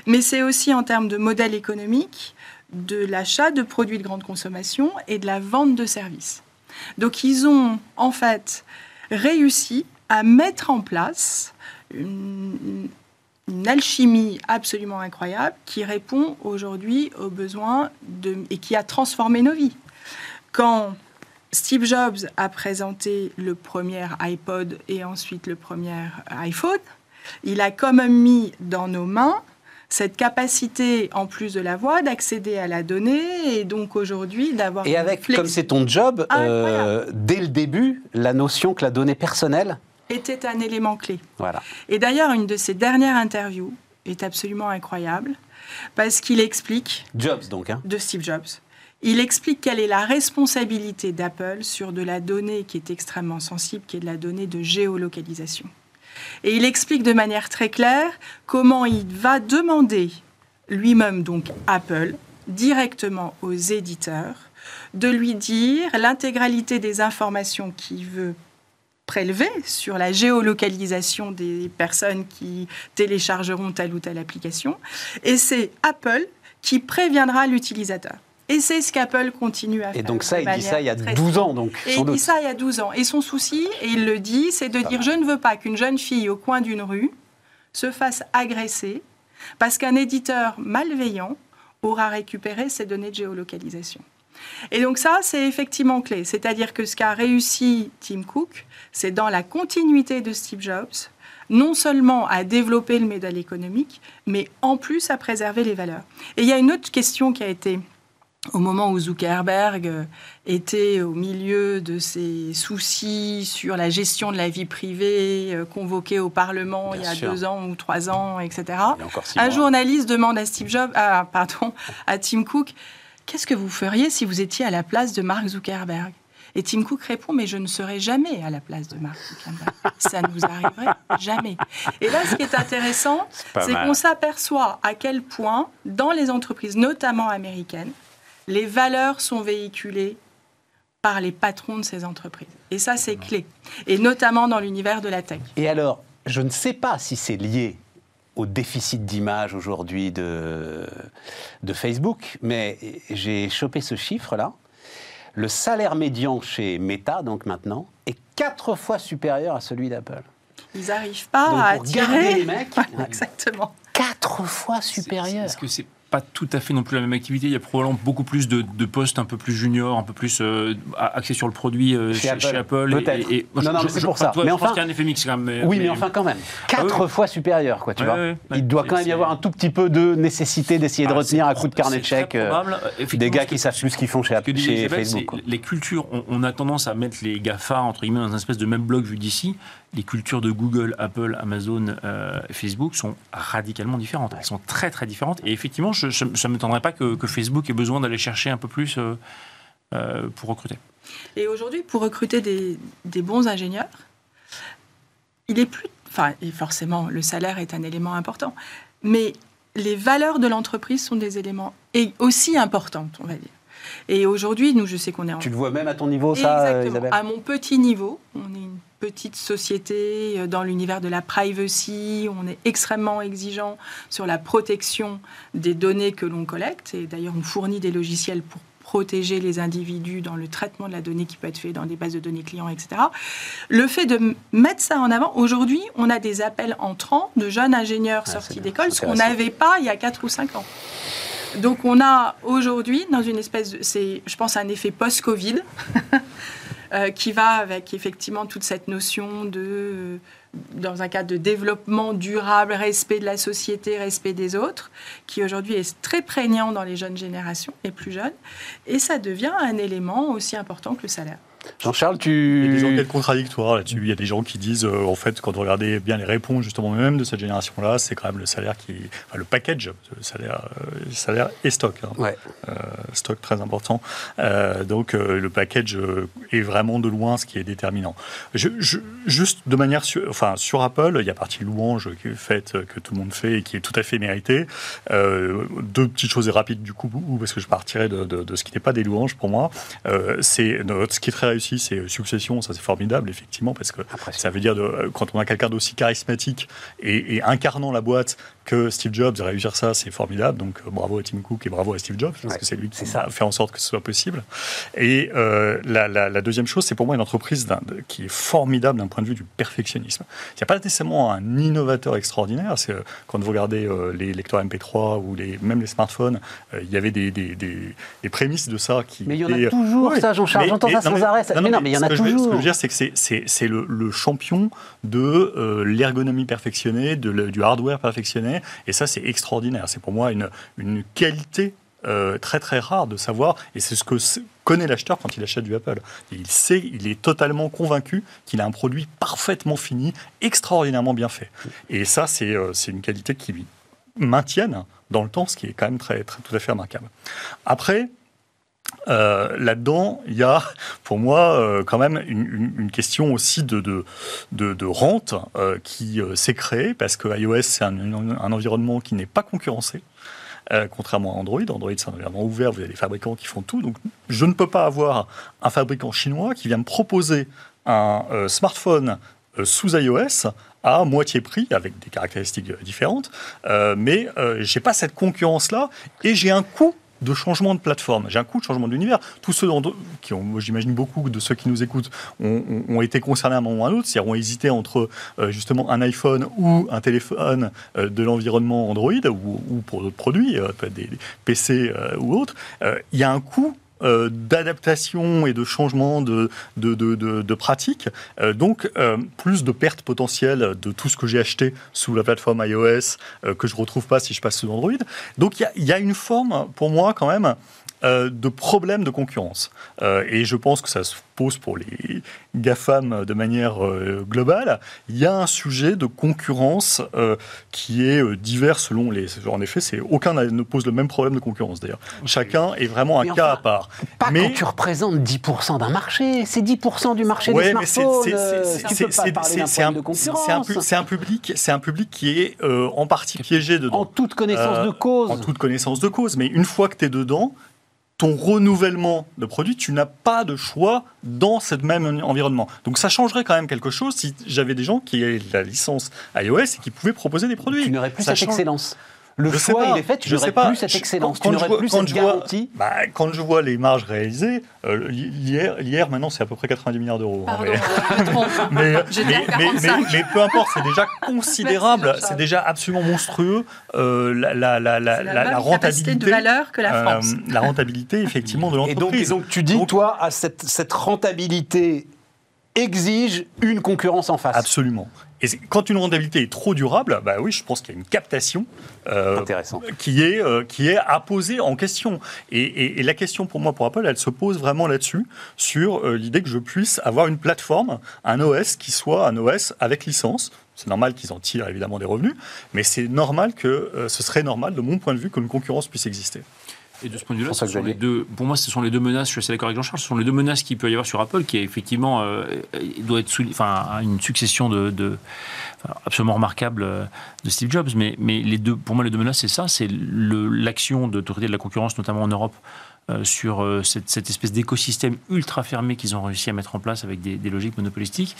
Mais c'est aussi en termes de modèle économique, de l'achat de produits de grande consommation et de la vente de services. Donc ils ont en fait réussi à mettre en place une, alchimie absolument incroyable qui répond aujourd'hui aux besoins et qui a transformé nos vies. Quand Steve Jobs a présenté le premier iPod et ensuite le premier iPhone, il a quand même mis dans nos mains cette capacité, en plus de la voix, d'accéder à la donnée et donc aujourd'hui d'avoir Et avec, comme c'est ton job, euh, dès le début, la notion que la donnée personnelle, était un élément clé. voilà. Et d'ailleurs, une de ses dernières interviews est absolument incroyable parce qu'il explique Jobs donc, hein. de Steve Jobs. Il explique quelle est la responsabilité d'Apple sur de la donnée qui est extrêmement sensible, qui est de la donnée de géolocalisation. Et il explique de manière très claire comment il va demander lui-même, donc Apple, directement aux éditeurs, de lui dire l'intégralité des informations qu'il veut prélever sur la géolocalisation des personnes qui téléchargeront telle ou telle application. Et c'est Apple qui préviendra l'utilisateur. Et c'est ce qu'Apple continue à faire. Et donc ça, il dit ça il y a manière très 12 ans, donc, et sans il doute. dit ça il y a 12 ans. Et son souci, et il le dit, c'est de dire je ne veux pas qu'une jeune fille au coin d'une rue se fasse agresser parce qu'un éditeur malveillant aura récupéré ses données de géolocalisation. Et donc ça, c'est effectivement clé. C'est-à-dire que ce qu'a réussi Tim Cook, c'est dans la continuité de Steve Jobs, non seulement à développer le modèle économique, mais en plus à préserver les valeurs. Et il y a une autre question qui a été au moment où Zuckerberg euh, était au milieu de ses soucis sur la gestion de la vie privée, euh, convoqué au Parlement Bien il y a sûr. deux ans ou trois ans, etc. Un mois. journaliste demande à Steve Jobs, ah, pardon, à Tim Cook, qu'est-ce que vous feriez si vous étiez à la place de Mark Zuckerberg? Et Tim Cook répond, mais je ne serai jamais à la place de Mark Zuckerberg. Ça ne vous arriverait jamais. Et là, ce qui est intéressant, c'est qu'on s'aperçoit à quel point, dans les entreprises, notamment américaines, les valeurs sont véhiculées par les patrons de ces entreprises. Et ça, c'est clé. Et notamment dans l'univers de la tech. Et alors, je ne sais pas si c'est lié au déficit d'image aujourd'hui de, de Facebook, mais j'ai chopé ce chiffre-là. Le salaire médian chez Meta, donc maintenant, est quatre fois supérieur à celui d'Apple. Ils n'arrivent pas Donc, à pour attirer... garder les mecs, exactement. Quatre fois supérieur. Est-ce que c'est pas tout à fait non plus la même activité Il y a probablement beaucoup plus de, de postes un peu plus juniors, un peu plus euh, axés sur le produit euh, Chez chez, Apple. chez Apple. Peut-être. Non, non, c'est pour ça. toi, Mais je enfin- pense qu'il y a un effet mix quand même. Oui, mais enfin quand même. Quatre oui. fois supérieur, quoi, tu vois. Il doit quand même y avoir un tout petit peu de nécessité d'essayer de Ah, retenir à coup de carnet de chèques euh, des gars qui savent plus ce qu'ils font chez, dit chez Facebook. les cultures, on, on a tendance à mettre les GAFA, entre guillemets, dans un espèce de même bloc vu d'ici. Les cultures de Google, Apple, Amazon, euh, Facebook sont radicalement différentes. Elles sont très très différentes. Et effectivement, je- je- ça ne m'étonnerait pas que, que Facebook ait besoin d'aller chercher un peu plus euh, euh, pour recruter. Et aujourd'hui, pour recruter des, des bons ingénieurs, il est plus. Enfin, et forcément, le salaire est un élément important. Mais les valeurs de l'entreprise sont des éléments et aussi importants, on va dire. Et aujourd'hui, nous, je sais qu'on est en. Tu le vois même à ton niveau, ça, Exactement. Isabelle À mon petit niveau, on est une petite société euh, dans l'univers de la privacy. On est extrêmement exigeant sur la protection des données que l'on collecte. Et d'ailleurs, on fournit des logiciels pour protéger les individus dans le traitement de la donnée qui peut être fait dans des bases de données clients, etc. Le fait de mettre ça en avant, aujourd'hui, on a des appels entrants de jeunes ingénieurs Ah, sortis d'école, ce qu'on n'avait pas il y a 4 ou 5 ans. Donc on a aujourd'hui, dans une espèce de... C'est, je pense, un effet post-Covid, euh, qui va avec effectivement toute cette notion de... euh, dans un cadre de développement durable, respect de la société, respect des autres, qui aujourd'hui est très prégnant dans les jeunes générations, les plus jeunes, et ça devient un élément aussi important que le salaire. Jean-Charles, Il y a des tu. enquêtes contradictoires là-dessus. Il y a des gens qui disent, euh, en fait, quand vous regardez bien les réponses justement même de cette génération-là, c'est quand même le salaire qui, enfin, le package, le salaire, euh, salaire et stock, hein. Ouais. Euh, stock très important. Donc le package est vraiment de loin ce qui est déterminant. Je, je- juste de manière, enfin sur Apple, il y a partie louange qui est faite, que tout le monde fait et qui est tout à fait méritée. Deux petites choses rapides du coup, parce que je partirais de, de- de ce qui n'est pas des louanges pour moi. C'est ce qui est très réussi, c'est Succession, ça c'est formidable effectivement parce que ça veut dire de, quand on a quelqu'un d'aussi charismatique et, et incarnant la boîte que Steve Jobs, réussir ça, c'est formidable. Donc euh, bravo à Tim Cook et bravo à Steve Jobs, parce Ouais, que c'est lui qui c'est ça. a fait en sorte que ce soit possible. Et euh, la, la- la deuxième chose, c'est pour moi une entreprise qui est formidable d'un point de vue du perfectionnisme. Il n'y a pas nécessairement un innovateur extraordinaire. C'est, euh, quand vous regardez euh, les lecteurs MP3 ou les, même les smartphones, il y avait des, des- des- des prémices de ça qui. Mais il y en a toujours, ça, Jean-Charles. J'entends ça non, sans mais- arrêt. ça- mais non, mais il y en a veux- Ce que je toujours. veux dire, c'est que c'est- le, le champion de l'ergonomie perfectionnée, de le- du hardware perfectionné. Et ça, c'est extraordinaire. C'est pour moi une, qualité euh, très très rare de savoir. Et c'est ce que connaît l'acheteur quand il achète du Apple. Il sait, il est totalement convaincu qu'il a un produit parfaitement fini, extraordinairement bien fait. Et ça, c'est euh, une qualité qui maintienne dans le temps, ce qui est quand même très tout à fait remarquable. Après, euh, là-dedans, il y a pour moi euh, quand même une, question aussi de, rente euh, qui s'est créée parce que iOS, c'est un, un environnement qui n'est pas concurrencé. contrairement à Android, Android c'est un environnement ouvert, vous avez des fabricants qui font tout. Donc je ne peux pas avoir un fabricant chinois qui vient me proposer un smartphone sous iOS à moitié prix, avec des caractéristiques différentes, mais j'ai pas cette concurrence-là et j'ai un coût de changement de plateforme. J'ai un coût de changement d'univers. Tous ceux qui ont, j'imagine beaucoup de ceux qui nous écoutent ont, été concernés à un moment ou à un autre, c'est-à-dire ont hésité entre euh, justement un iPhone ou un téléphone euh, de l'environnement Android ou, ou pour d'autres produits, euh, des, PC ou autres. Il y a un coût euh, d'adaptation et de changement de, de, de, de, de pratique. Euh, donc, euh, plus de pertes potentielles de tout ce que j'ai acheté sous la plateforme iOS que je ne retrouve pas si je passe sous Android. Donc, il y y, a une forme, pour moi, quand même, euh, de problème de concurrence. Euh, et je pense que ça se pose pour les GAFAM de manière euh, globale. Il y a un sujet de concurrence qui est divers selon les... En effet, c'est aucun ne pose le même problème de concurrence, d'ailleurs. Chacun est vraiment un Mais cas enfin, à part. Pas Mais- quand tu représentes 10% d'un marché. C'est 10% du marché Ouais, des smartphones. c'est- un, public, c'est un public qui est en partie piégé dedans. En toute connaissance de cause. En toute connaissance de cause. Mais une fois que tu es dedans, ton renouvellement de produit, tu n'as pas de choix dans ce même environnement. Donc ça changerait quand même quelque chose si j'avais des gens qui avaient la licence iOS et qui pouvaient proposer des produits. Tu n'aurais plus Ça cette change. excellence. Le Je sais choix, pas. il est fait, tu Je n'aurais plus cette Je- excellence. quand Tu je n'aurais vois- plus quand cette vois- garantie. Bah, quand je vois les marges réalisées, euh, l'IR, l'IR, maintenant c'est à peu près 90 milliards d'euros. hein, Pardon, mais- je me trompe. mais, J'étais mais, à mais- 45. mais- mais peu importe, c'est déjà considérable, c'est déjà absolument monstrueux euh, la, la, la, la, C'est la la- même la capacité rentabilité. de valeur que la euh, France. la rentabilité, effectivement, de Et donc, et l'entreprise. donc tu dis, Donc- toi, à cette, cette rentabilité exige une concurrence en face. Absolument. Et quand une rentabilité est trop durable, bah oui, je pense qu'il y a une captation euh, qui est euh, qui est à poser en question. Et, et- et la question pour moi, pour Apple, elle se pose vraiment là-dessus, sur euh, l'idée que je puisse avoir une plateforme, un OS qui soit un OS avec licence. C'est normal qu'ils en tirent évidemment des revenus, mais c'est normal que ce serait normal, de mon point de vue, qu'une concurrence puisse exister. Et de ce point de vue-là, ce sont les deux, pour moi, ce sont les deux menaces, je suis assez d'accord avec Jean-Charles, ce sont les deux menaces qu'il peut y avoir sur Apple, qui est effectivement, euh, doit être sous- enfin, une succession de, absolument remarquable euh, de Steve Jobs. Mais, mais les deux, pour moi, les deux menaces, c'est ça, c'est l'action de l'autorité de la concurrence, notamment en Europe, sur euh, cette, cette espèce d'écosystème ultra fermé qu'ils ont réussi à mettre en place avec des, des logiques monopolistiques.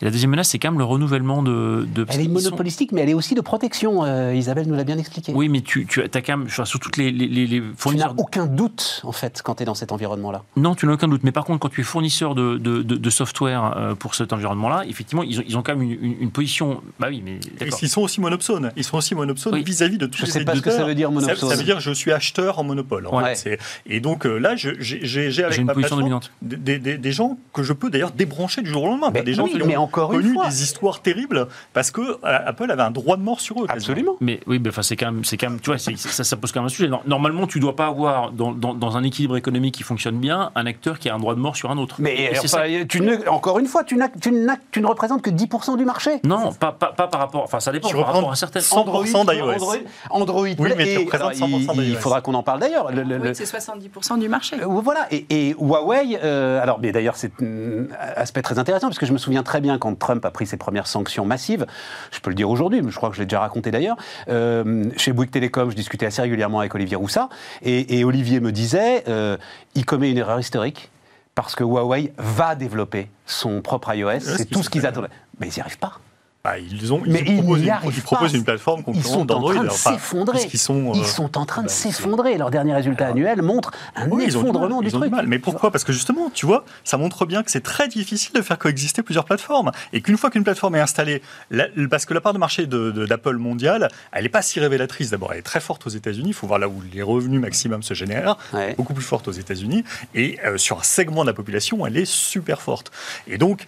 Et la deuxième menace, c'est quand même le renouvellement de. de Elle est monopolistique, mais elle est aussi de protection. euh, Isabelle nous l'a bien expliqué. Oui, mais tu, tu as quand même, sur toutes les, les, les- les Tu n'as fournisseurs. aucun doute, en fait, quand tu es dans cet environnement-là. Non, tu n'as aucun doute. Mais par contre, quand tu es fournisseur de, de, de- de software euh, pour cet environnement-là, effectivement, ils ont, ils ont quand même une, une- une position. Bah oui, mais Et ils sont aussi monopsones. Ils sont aussi monopsones Oui. vis-à-vis de tous Je les sais pas ce que ça veut dire, monopsone. ça veut dire que je suis acheteur en monopole. en Ouais. fait. C'est- Et donc euh, là, je- j'ai avec une ma position dominante. des, des- des gens que je peux d'ailleurs débrancher du jour au lendemain. Mais des gens oui, qui mais ont encore une connu fois. des histoires terribles parce que euh, Apple avait un droit de mort sur eux. Absolument. Mais oui, mais enfin, c'est quand même, c'est quand même, tu vois, ça, ça pose quand même un sujet. Nor- Normalement, tu dois pas avoir dans, dans- dans un équilibre économique qui fonctionne bien un acteur qui a un droit de mort sur un autre. Mais c'est enfin, ça. tu ne- encore une fois, tu, n'as- tu n'as- tu ne représentes que 10% du marché. Non, pas, pas, pas par rapport. Enfin, ça dépend Tu par rapport à certaines. 100% d'iOS. Android, Android Oui, mais tu et- représentes alors, il- 100% Il d'iOS. faudra qu'on en parle d'ailleurs. Le- le- Oui, c'est 70% du marché. Euh, Voilà, et, et Huawei, euh, alors d'ailleurs c'est un aspect très intéressant parce que je me souviens très bien quand Trump a pris ses premières sanctions massives, je peux le dire aujourd'hui, mais je crois que je l'ai déjà raconté d'ailleurs, euh, chez Bouygues Télécom, je discutais assez régulièrement avec Olivier Roussat, et, et Olivier me disait, euh, il commet une erreur historique parce que Huawei va développer son propre iOS, ce c'est tout ce qu'ils attendaient. Mais ils n'y arrivent pas. Bah, ils ont, Mais ils ils proposent, une, ils proposent une plateforme Ils sont concurrente en d'Android. train de enfin, s'effondrer. sont, Ils euh, sont en train de bah, s'effondrer. Leur dernier résultat annuel montre un Oui, ils ont du mal, effondrement du ils ont truc. du mal. Mais pourquoi? Parce que justement, tu vois, ça montre bien que c'est très difficile de faire coexister plusieurs plateformes. Et qu'une fois qu'une plateforme est installée, la- parce que la part de marché d'Apple mondiale, elle n'est pas si révélatrice. D'abord, elle est très forte aux États-Unis. Il faut voir là où les revenus maximum se génèrent. Ouais. Beaucoup plus forte aux États-Unis. Et euh, sur un segment de la population, elle est super forte. Et donc,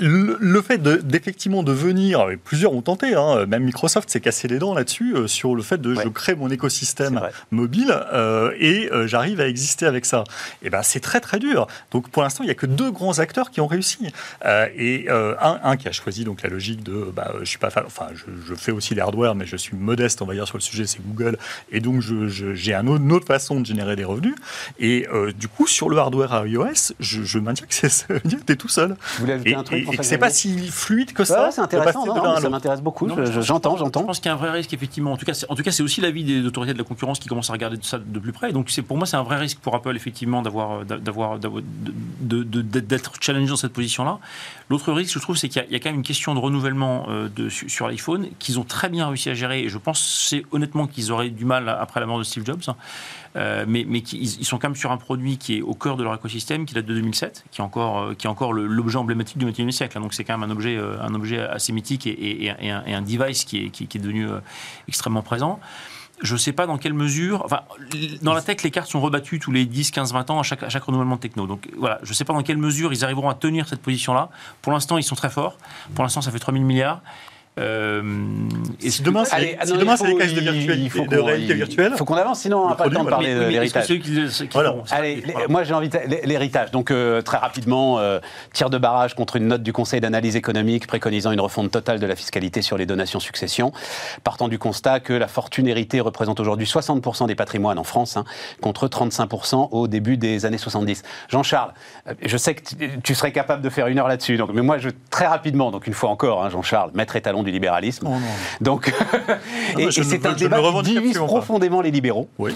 le, le fait de- d'effectivement de, venir, et plusieurs ont tenté, hein, même Microsoft s'est cassé les dents là-dessus, euh, sur le fait de Ouais. je crée mon écosystème mobile euh, et euh, j'arrive à exister avec ça. Et ben c'est très très dur. Donc pour l'instant il n'y a que deux grands acteurs qui ont réussi et un, un qui a choisi donc la logique de bah, je suis pas fan- enfin je, je fais aussi des hardware mais je suis modeste on va dire sur le sujet c'est Google et donc je- je- j'ai un autre- une autre façon de générer des revenus et du coup sur le hardware à iOS je, maintiens que c'est ça veut dire que t'es tout seul Vous voulez ajouter et, un truc et- et c'est pas si fluide que Ouais, ça c'est intéressant, non, non, ça m'intéresse beaucoup, Non, je- je je- pense- j'entends, Je j'entends. pense qu'il y a un vrai risque, effectivement. En tout cas, c'est, en tout cas, c'est aussi l'avis des autorités de la concurrence qui commencent à regarder ça de plus près. Donc, c'est, pour moi, c'est un vrai risque pour Apple, effectivement, d'avoir, d'avoir, d'être challengé dans cette position-là. L'autre risque, je trouve, c'est qu'il y a, il y a quand même une question de renouvellement euh, de, sur, sur l'iPhone qu'ils ont très bien réussi à gérer. Et je pense, c'est honnêtement qu'ils auraient du mal après la mort de Steve Jobs. Euh, mais ils, sont quand même sur un produit qui est au cœur de leur écosystème, qui date de 2007, qui est encore, euh, l'objet emblématique du 21e siècle. hein. Donc c'est quand même un objet, euh, assez mythique et, un, device qui est, devenu extrêmement présent. Je ne sais pas dans quelle mesure. Dans la tech, les cartes sont rebattues tous les 10, 15, 20 ans à chaque, à chaque renouvellement de techno. Donc voilà, je ne sais pas dans quelle mesure ils arriveront à tenir cette position-là. Pour l'instant, ils sont très forts. Pour l'instant, ça fait 3000 milliards. Euh, ah si demain, c'est les cases de, il- virtualité- faut de qu'on- réalité il- virtuelle. Il faut qu'on avance, sinon on n'a pas le temps de parler de l'héritage. Allez, moi j'ai envie de... l'héritage. Donc euh, très rapidement, euh, tir de barrage contre une note du Conseil d'analyse économique préconisant une refonte totale de la fiscalité sur les donations succession, partant du constat que la fortune héritée représente aujourd'hui 60% des patrimoines en France, hein, contre 35% au début des années 70. Jean-Charles, je sais que tu- tu serais capable de faire une heure là-dessus, donc mais moi je très rapidement, donc une fois encore, hein, Jean-Charles, maître étalon du libéralisme. Oh non. Donc, et, je et ne c'est un débat qui divise pas. profondément les libéraux. Oui.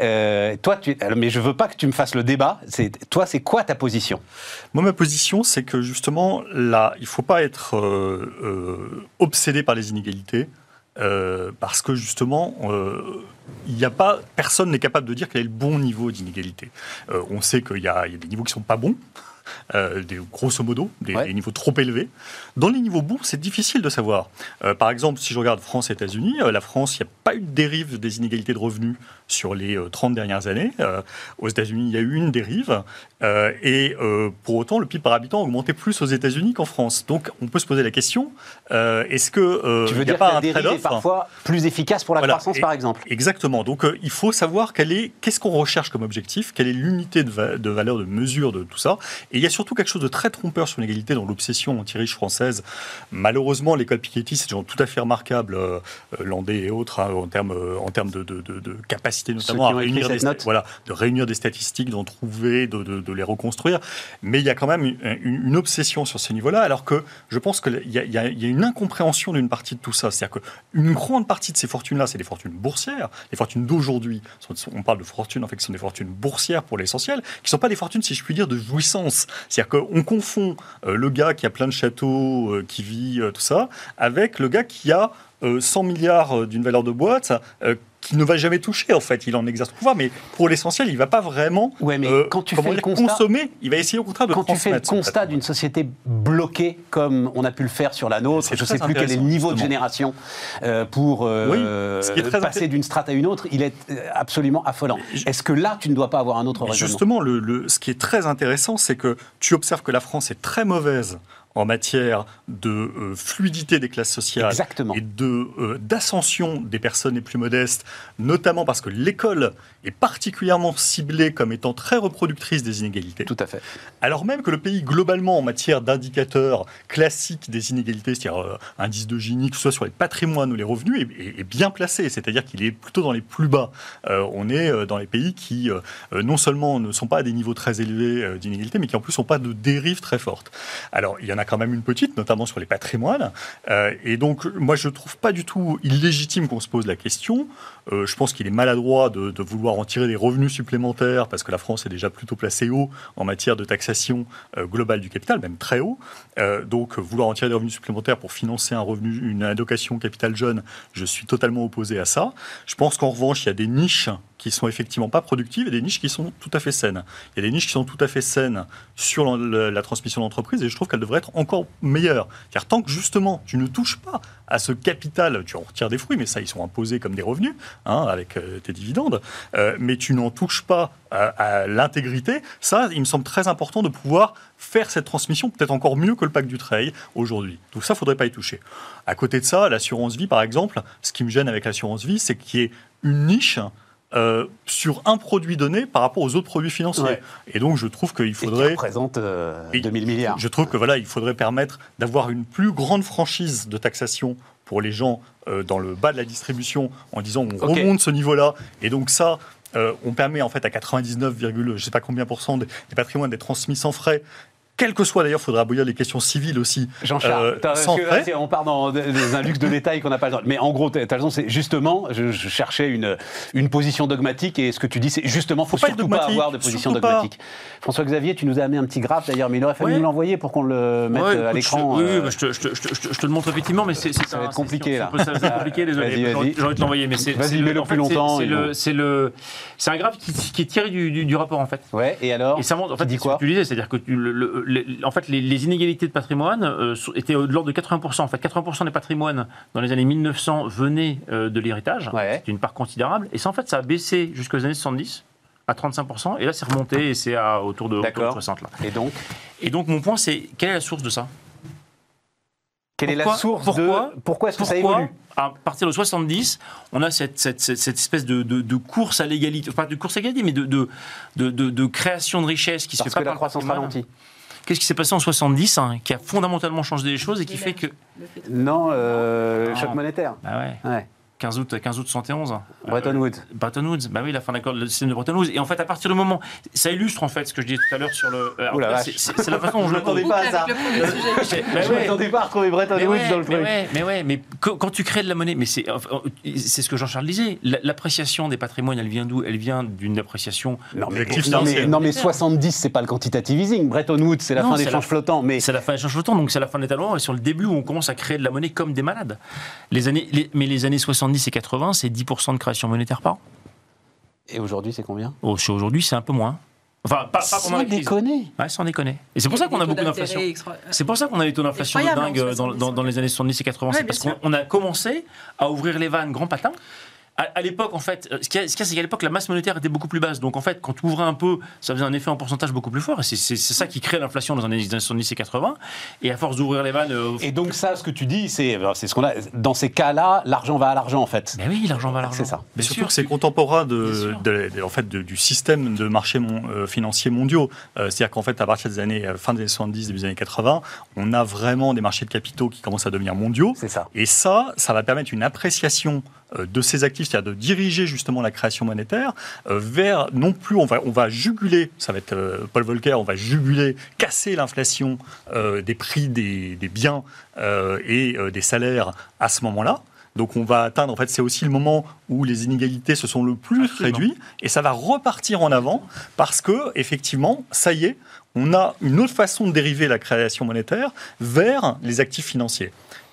Euh, toi, tu, mais je veux pas que tu me fasses le débat. C'est toi, c'est quoi ta position? Moi, ma position, c'est que justement, là, il ne faut pas être euh, euh, obsédé par les inégalités, euh, parce que justement, euh, a pas, personne n'est capable de dire quel est le bon niveau d'inégalité. Euh, on sait qu'il y, y a des niveaux qui ne sont pas bons. Euh, des, grosso modo, des, Ouais. des niveaux trop élevés. Dans les niveaux bons, c'est difficile de savoir. Euh, par exemple, si je regarde France et États-Unis, euh, la France, il n'y a pas eu de dérive des inégalités de revenus sur les euh, 30 dernières années. Aux États-Unis, il y a eu une dérive. Et pour autant, le PIB par habitant a augmenté plus aux États-Unis qu'en France. Donc, on peut se poser la question est-ce que Tu veux dire pas que la un dérive est parfois plus efficace pour la Voilà. croissance, Et- par exemple? Exactement. Donc, il faut savoir qu'est-ce qu'on recherche comme objectif, quelle est l'unité de, va- de valeur, de mesure de tout ça? Et Et il y a surtout quelque chose de très trompeur sur l'égalité dans l'obsession anti-riche française. Malheureusement, l'école Piketty, c'est des gens tout à fait remarquables, euh, euh, Landais et autres, hein, en termes, euh, en termes de, de- de- de capacité notamment à réunir des, voilà, de réunir des statistiques, d'en trouver, de, les reconstruire. Mais il y a quand même une, une- une obsession sur ce niveau-là, alors que je pense qu'il y, y a il y a une incompréhension d'une partie de tout ça. C'est-à-dire qu'une grande partie de ces fortunes-là, c'est des fortunes boursières. Les fortunes d'aujourd'hui, on parle de fortunes, en fait, qui sont des fortunes boursières pour l'essentiel, qui ne sont pas des fortunes, si je puis dire, de jouissance. C'est-à-dire qu'on confond euh, le gars qui a plein de châteaux, euh, qui vit, euh, tout ça, avec le gars qui a euh, 100 milliards d'une valeur de boîte, qui ne va jamais toucher, en fait. Il en exerce le pouvoir, mais pour l'essentiel, il ne va pas vraiment Ouais, mais euh, quand tu fais le constat- consommer. Il va essayer au contraire de Quand tu fais le constat d'une société bloquée comme on a pu le faire sur la nôtre, je ne sais plus quel est le niveau de génération euh, pour euh, Oui, passer d'une strate à une autre, il est absolument affolant. Est-ce que là, tu ne dois pas avoir un autre raisonnement? Justement, le, le- ce qui est très intéressant, c'est que tu observes que la France est très mauvaise en matière de euh, fluidité des classes sociales Exactement. et de euh, d'ascension des personnes les plus modestes, notamment parce que l'école est particulièrement ciblée comme étant très reproductrice des inégalités. Tout à fait. Alors même que le pays, globalement, en matière d'indicateurs classiques des inégalités, c'est-à-dire euh, indice de Gini, que ce soit sur les patrimoines ou les revenus, est, est- est bien placé. C'est-à-dire qu'il est plutôt dans les plus bas. Euh, on est dans les pays qui, non seulement ne sont pas à des niveaux très élevés d'inégalité, mais qui en plus n'ont pas de dérive très forte. Alors, il y en a quand même une petite, notamment sur les patrimoines. Euh, et donc, moi, je ne trouve pas du tout illégitime qu'on se pose la question. Euh, je pense qu'il est maladroit de, vouloir en tirer des revenus supplémentaires, parce que la France est déjà plutôt placée haut en matière de taxation euh, globale du capital, même très haut. Donc, vouloir en tirer des revenus supplémentaires pour financer un revenu, une allocation capital jeune, je suis totalement opposé à ça. Je pense qu'en revanche, il y a des niches qui sont effectivement pas productives et des niches qui sont tout à fait saines. Il y a des niches qui sont tout à fait saines sur la, la- transmission d'entreprise et je trouve qu'elles devraient être encore meilleures. Car tant que justement tu ne touches pas à ce capital, tu en retires des fruits, mais ça ils sont imposés comme des revenus hein, avec euh, tes dividendes, euh, mais tu n'en touches pas à, à l'intégrité, ça il me semble très important de pouvoir faire cette transmission peut-être encore mieux que le pacte du trail aujourd'hui. Donc ça, faudrait pas y toucher. À côté de ça, l'assurance vie, par exemple, ce qui me gêne avec l'assurance vie, c'est qu'il y ait une niche euh, sur un produit donné par rapport aux autres produits financiers. Ouais. Et donc, je trouve qu'il Et qui faudrait... représente euh, Oui. 2000 milliards. Je trouve que voilà, il faudrait permettre d'avoir une plus grande franchise de taxation pour les gens euh, dans le bas de la distribution, en disant on Ok. remonte ce niveau-là, et donc ça, euh, on permet en fait à 99, je sais pas combien pour cent des, des patrimoines d'être transmis sans frais. Quel que soit d'ailleurs, il faudra abolir les questions civiles aussi. Jean-Charles, Euh, on part dans, dans un luxe de détails qu'on n'a pas le temps. Mais en gros, tu as raison, c'est justement, je, je cherchais une, une position dogmatique et ce que tu dis, c'est justement, faut, Faut pas être surtout pas avoir de position dogmatique. François-Xavier, tu nous as amené un petit graphe d'ailleurs, mais il aurait fallu Ouais. nous l'envoyer pour qu'on le mette Ouais, euh, à l'écran. je euh, oui, bah, je, te, je te- je te- je te- je te le montre effectivement, mais c'est Ça va être compliqué, c'est- là. Ça va être compliqué, désolé. Vas-y. j'aurais te l'envoyer, mais c'est. Vas-y, mets-le en plus longtemps, C'est le- c'est un graphe qui, est tiré du, rapport en fait. Ouais, et alors Et ça montre, en Qui fait, dit c'est ce quoi que tu disais, c'est-à-dire que tu- le- le- en fait, les, les inégalités de patrimoine euh, étaient de l'ordre de 80%. En fait, 80% des patrimoines dans les années 1900 venaient euh, de l'héritage. Ouais. C'est une part considérable. Et ça, en fait, ça a baissé jusqu'aux années 70 à 35%. Et là, c'est remonté et c'est à autour de, autour de D'accord. 60 là. Et donc, Et donc, mon point, c'est quelle est la source de ça? Quelle est la source pourquoi- de. Pourquoi est-ce que ça évolue? à partir de 70, on a cette, cette- cette- cette espèce de, de- de course à l'égalité, pas de course à l'égalité, mais de, création de richesse qui se fait que pas la par croissance ralentit. Qu'est-ce qui s'est passé en 70 hein, qui a fondamentalement changé les choses et qui fait que. Non, euh, choc monétaire. Bah ouais, Ouais. 15 août, 15 août 71. Bretton Woods. Bretton Woods, bah oui, la fin d'accord, le système de Bretton Woods. Et en fait, à partir du moment, ça illustre en fait ce que je disais tout à l'heure sur le. euh, c'est la façon dont je le m'attendais pas à ça. Bah Je ouais. m'attendais pas à retrouver Bretton Mais Woods ouais, dans le mais truc. ouais, mais ouais, mais quand, tu crées de la monnaie, mais c'est c'est ce que Jean-Charles disait. la- L'appréciation des patrimoines, elle vient d'où? Elle vient d'une appréciation. Non mais, non, mais, non, mais 70, c'est pas le quantitative easing. Bretton Woods, c'est la Non, fin des changes flottants. Mais C'est la fin des changes flottants, donc c'est la fin des talons. Et sur le début où on commence à créer de la monnaie comme des malades. Les années, les- mais les années 70 et 80, c'est 10% de création monétaire par an. Et aujourd'hui, c'est combien? Oh, Aujourd'hui, c'est un peu moins. Enfin, pas, pas Sans déconner. Ouais, sans déconner. Et c'est pour ça qu'on a beaucoup d'inflation. C'est pour ça qu'on a des taux d'inflation de Incroyable, dingue euh, dans, 70, dans- dans les années 70 et 80. Ouais, c'est parce qu'on on a commencé à ouvrir les vannes grand patin. À, l'époque, en fait, ce qu'il y a, c'est qu'à l'époque, la masse monétaire était beaucoup plus basse. Donc, en fait, quand tu ouvrais un peu, ça faisait un effet en pourcentage beaucoup plus fort. Et c'est ça qui crée l'inflation dans les années 70 et 80. Et à force d'ouvrir les vannes. Euh, et donc, ça, ce que tu dis, c'est ce qu'on a. Dans ces cas-là, l'argent va à l'argent, en fait. Mais oui, l'argent va à l'argent. C'est ça. Mais surtout que c'est contemporain de, en fait, du système de marchés euh, financiers mondiaux. Euh, c'est-à-dire qu'en fait, à partir des années, fin des années 70, début des années 80, on a vraiment des marchés de capitaux qui commencent à devenir mondiaux. C'est ça. Et ça, ça va permettre une appréciation euh, de ces actifs, c'est-à-dire de diriger justement la création monétaire euh, vers non plus, on va, on va juguler, ça va être euh, Paul Volcker, on va juguler, casser l'inflation des prix des, des biens et des salaires à ce moment-là. Donc on va atteindre, en fait, c'est aussi le moment où les inégalités se sont le plus réduites et ça va repartir en avant parce que, effectivement, ça y est, on a une autre façon de dériver la création monétaire vers les actifs financiers.